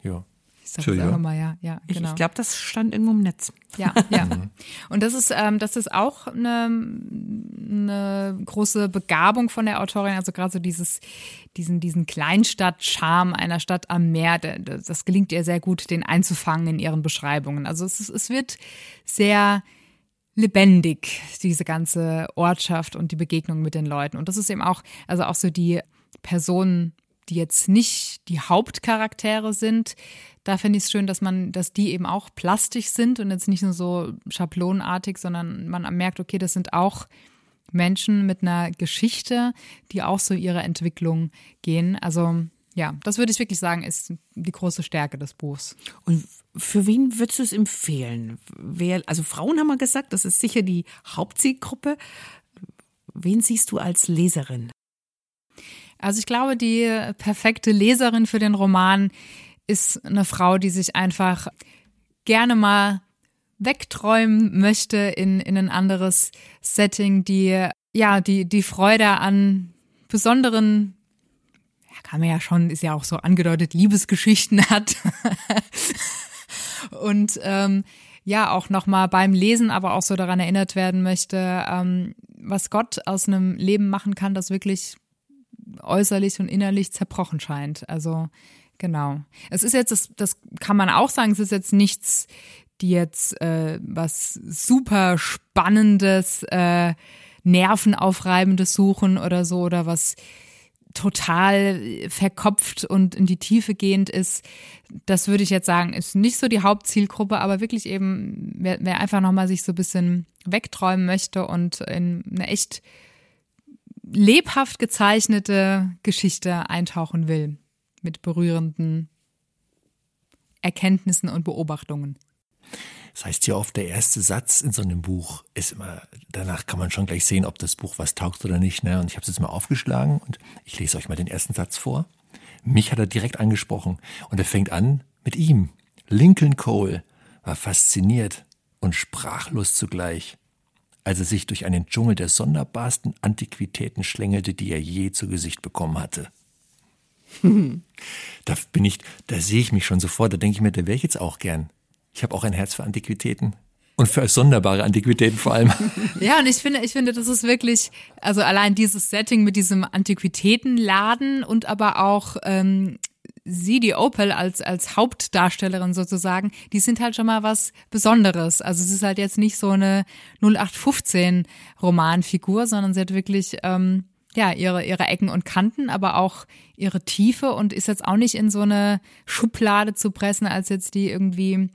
Ja. Ich sag einfach mal, ja, ja, Ich, genau. ich glaube, das stand irgendwo im Netz. Ja, ja. Und das ist, ähm, das ist auch eine, eine große Begabung von der Autorin. Also gerade so dieses, diesen, diesen Kleinstadt-Charme einer Stadt am Meer, das gelingt ihr sehr gut, den einzufangen in ihren Beschreibungen. Also es, es wird sehr lebendig, diese ganze Ortschaft und die Begegnung mit den Leuten. Und das ist eben auch, also auch so die Personen, die jetzt nicht die Hauptcharaktere sind, da finde ich es schön, dass man, dass die eben auch plastisch sind und jetzt nicht nur so schablonenartig, sondern man merkt, okay, das sind auch Menschen mit einer Geschichte, die auch so ihre Entwicklung gehen. Also ja, das würde ich wirklich sagen, ist die große Stärke des Buchs. Und für wen würdest du es empfehlen? Wer, also Frauen haben wir gesagt, das ist sicher die Hauptzielgruppe. Wen siehst du als Leserin? Also ich glaube, die perfekte Leserin für den Roman ist eine Frau, die sich einfach gerne mal wegträumen möchte in, in ein anderes Setting, die ja, die, die Freude an besonderen, kann man ja schon, ist ja auch so angedeutet, Liebesgeschichten hat. Und ähm, ja, auch nochmal beim Lesen, aber auch so daran erinnert werden möchte, ähm, was Gott aus einem Leben machen kann, das wirklich äußerlich und innerlich zerbrochen scheint. Also genau. Es ist jetzt, das, das kann man auch sagen, es ist jetzt nichts, die jetzt äh, was super spannendes, äh, nervenaufreibendes suchen oder so oder was total verkopft und in die Tiefe gehend ist, das würde ich jetzt sagen, ist nicht so die Hauptzielgruppe, aber wirklich eben, wer, wer einfach nochmal sich so ein bisschen wegträumen möchte und in eine echt lebhaft gezeichnete Geschichte eintauchen will, mit berührenden Erkenntnissen und Beobachtungen. Das heißt ja oft, der erste Satz in so einem Buch ist immer, danach kann man schon gleich sehen, ob das Buch was taugt oder nicht. Ne? Und ich habe es jetzt mal aufgeschlagen und ich lese euch mal den ersten Satz vor. Mich hat er direkt angesprochen und er fängt an mit ihm. Lincoln Cole war fasziniert und sprachlos zugleich, als er sich durch einen Dschungel der sonderbarsten Antiquitäten schlängelte, die er je zu Gesicht bekommen hatte. da bin ich, da sehe ich mich schon sofort, da denke ich mir, da wäre ich jetzt auch gern. Ich habe auch ein Herz für Antiquitäten. Und für sonderbare Antiquitäten vor allem. Ja, und ich finde, ich finde, das ist wirklich, also allein dieses Setting mit diesem Antiquitätenladen und aber auch ähm, sie, die Opel, als, als Hauptdarstellerin sozusagen, die sind halt schon mal was Besonderes. Also es ist halt jetzt nicht so eine 0815 Romanfigur, sondern sie hat wirklich ähm, ja, ihre, ihre Ecken und Kanten, aber auch ihre Tiefe und ist jetzt auch nicht in so eine Schublade zu pressen, als jetzt die irgendwie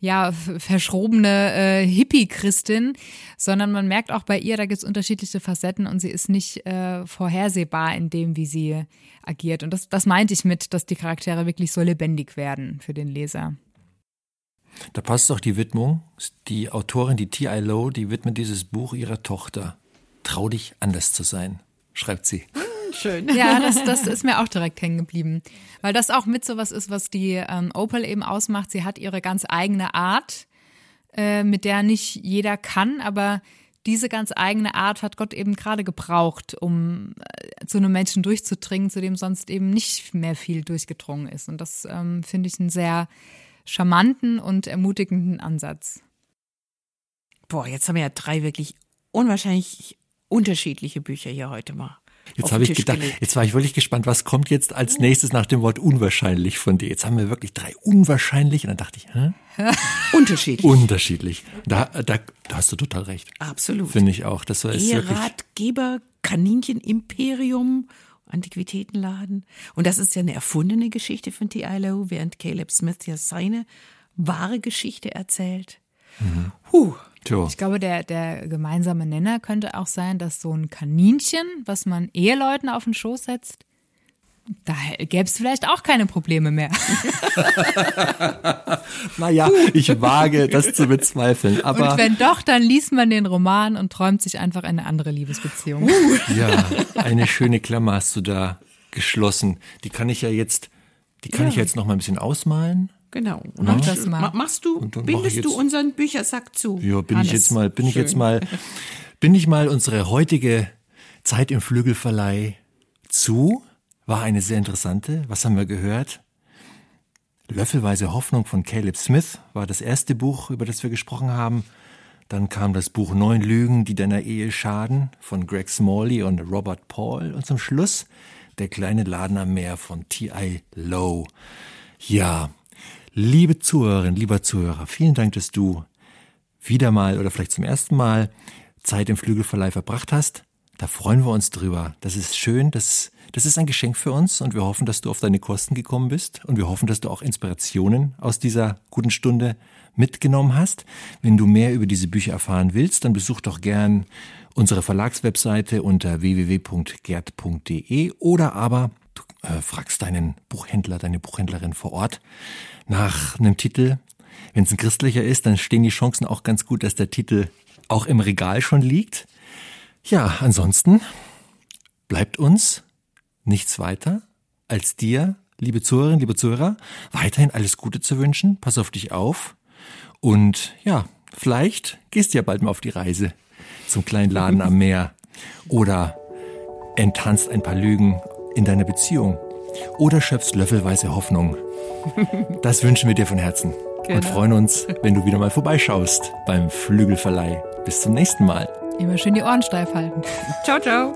ja, verschrobene äh, Hippie-Christin, sondern man merkt auch bei ihr, da gibt es unterschiedliche Facetten und sie ist nicht äh, vorhersehbar in dem, wie sie agiert. Und das, das meinte ich mit, dass die Charaktere wirklich so lebendig werden für den Leser. Da passt doch die Widmung. Die Autorin, die T.I. Lowe, die widmet dieses Buch ihrer Tochter. Trau dich, anders zu sein, schreibt sie. Schön. Ja, das, das ist mir auch direkt hängen geblieben. Weil das auch mit sowas ist, was die ähm, Opal eben ausmacht. Sie hat ihre ganz eigene Art, äh, mit der nicht jeder kann, aber diese ganz eigene Art hat Gott eben gerade gebraucht, um äh, zu einem Menschen durchzudringen, zu dem sonst eben nicht mehr viel durchgedrungen ist. Und das ähm, finde ich einen sehr charmanten und ermutigenden Ansatz. Boah, jetzt haben wir ja drei wirklich unwahrscheinlich unterschiedliche Bücher hier heute mal. Jetzt habe ich gedacht, gelegt. jetzt war ich wirklich gespannt, was kommt jetzt als nächstes nach dem Wort unwahrscheinlich von dir. Jetzt haben wir wirklich drei unwahrscheinlich und dann dachte ich, hä? Unterschiedlich. Unterschiedlich. Da, da, da hast du total recht. Absolut. Finde ich auch. Das war Eheratgeber, Kaninchenimperium, Antiquitätenladen. Und das ist ja eine erfundene Geschichte von T.I. Lowe, während Caleb Smith ja seine wahre Geschichte erzählt. Mhm. Huh. Tja. Ich glaube, der, der gemeinsame Nenner könnte auch sein, dass so ein Kaninchen, was man Eheleuten auf den Schoß setzt, da gäbe es vielleicht auch keine Probleme mehr. naja, ich wage das zu bezweifeln. Aber und wenn doch, dann liest man den Roman und träumt sich einfach eine andere Liebesbeziehung. Uh. Ja, eine schöne Klammer hast du da geschlossen. Die kann ich ja jetzt, die kann ja. ich jetzt noch mal ein bisschen ausmalen. Genau. Und Mach das mal. Machst du, bindest du unseren Büchersack zu? Ja, bin Hannes. ich jetzt mal, bin Schön. ich jetzt mal, bin ich mal unsere heutige Zeit im Flügelverleih zu. War eine sehr interessante. Was haben wir gehört? Löffelweise Hoffnung von Caleb Smith war das erste Buch, über das wir gesprochen haben. Dann kam das Buch Neun Lügen, die deiner Ehe schaden von Greg Smalley und Robert Paul. Und zum Schluss Der kleine Laden am Meer von T.I. Lowe. Ja, Liebe Zuhörerin, lieber Zuhörer, vielen Dank, dass du wieder mal oder vielleicht zum ersten Mal Zeit im Flügelverleih verbracht hast. Da freuen wir uns drüber. Das ist schön, das, das ist ein Geschenk für uns und wir hoffen, dass du auf deine Kosten gekommen bist und wir hoffen, dass du auch Inspirationen aus dieser guten Stunde mitgenommen hast. Wenn du mehr über diese Bücher erfahren willst, dann besuch doch gern unsere Verlagswebseite unter www.gerd.de oder aber du äh, fragst deinen Buchhändler, deine Buchhändlerin vor Ort nach einem Titel. Wenn es ein christlicher ist, dann stehen die Chancen auch ganz gut, dass der Titel auch im Regal schon liegt. Ja, ansonsten bleibt uns nichts weiter als dir, liebe Zuhörerinnen, liebe Zuhörer, weiterhin alles Gute zu wünschen. Pass auf dich auf. Und ja, vielleicht gehst du ja bald mal auf die Reise zum kleinen Laden am Meer oder enttanzt ein paar Lügen in deiner Beziehung oder schöpfst löffelweise Hoffnung das wünschen wir dir von Herzen genau. und freuen uns, wenn du wieder mal vorbeischaust beim Flügelverleih. Bis zum nächsten Mal. Immer schön die Ohren steif halten. Ciao, ciao.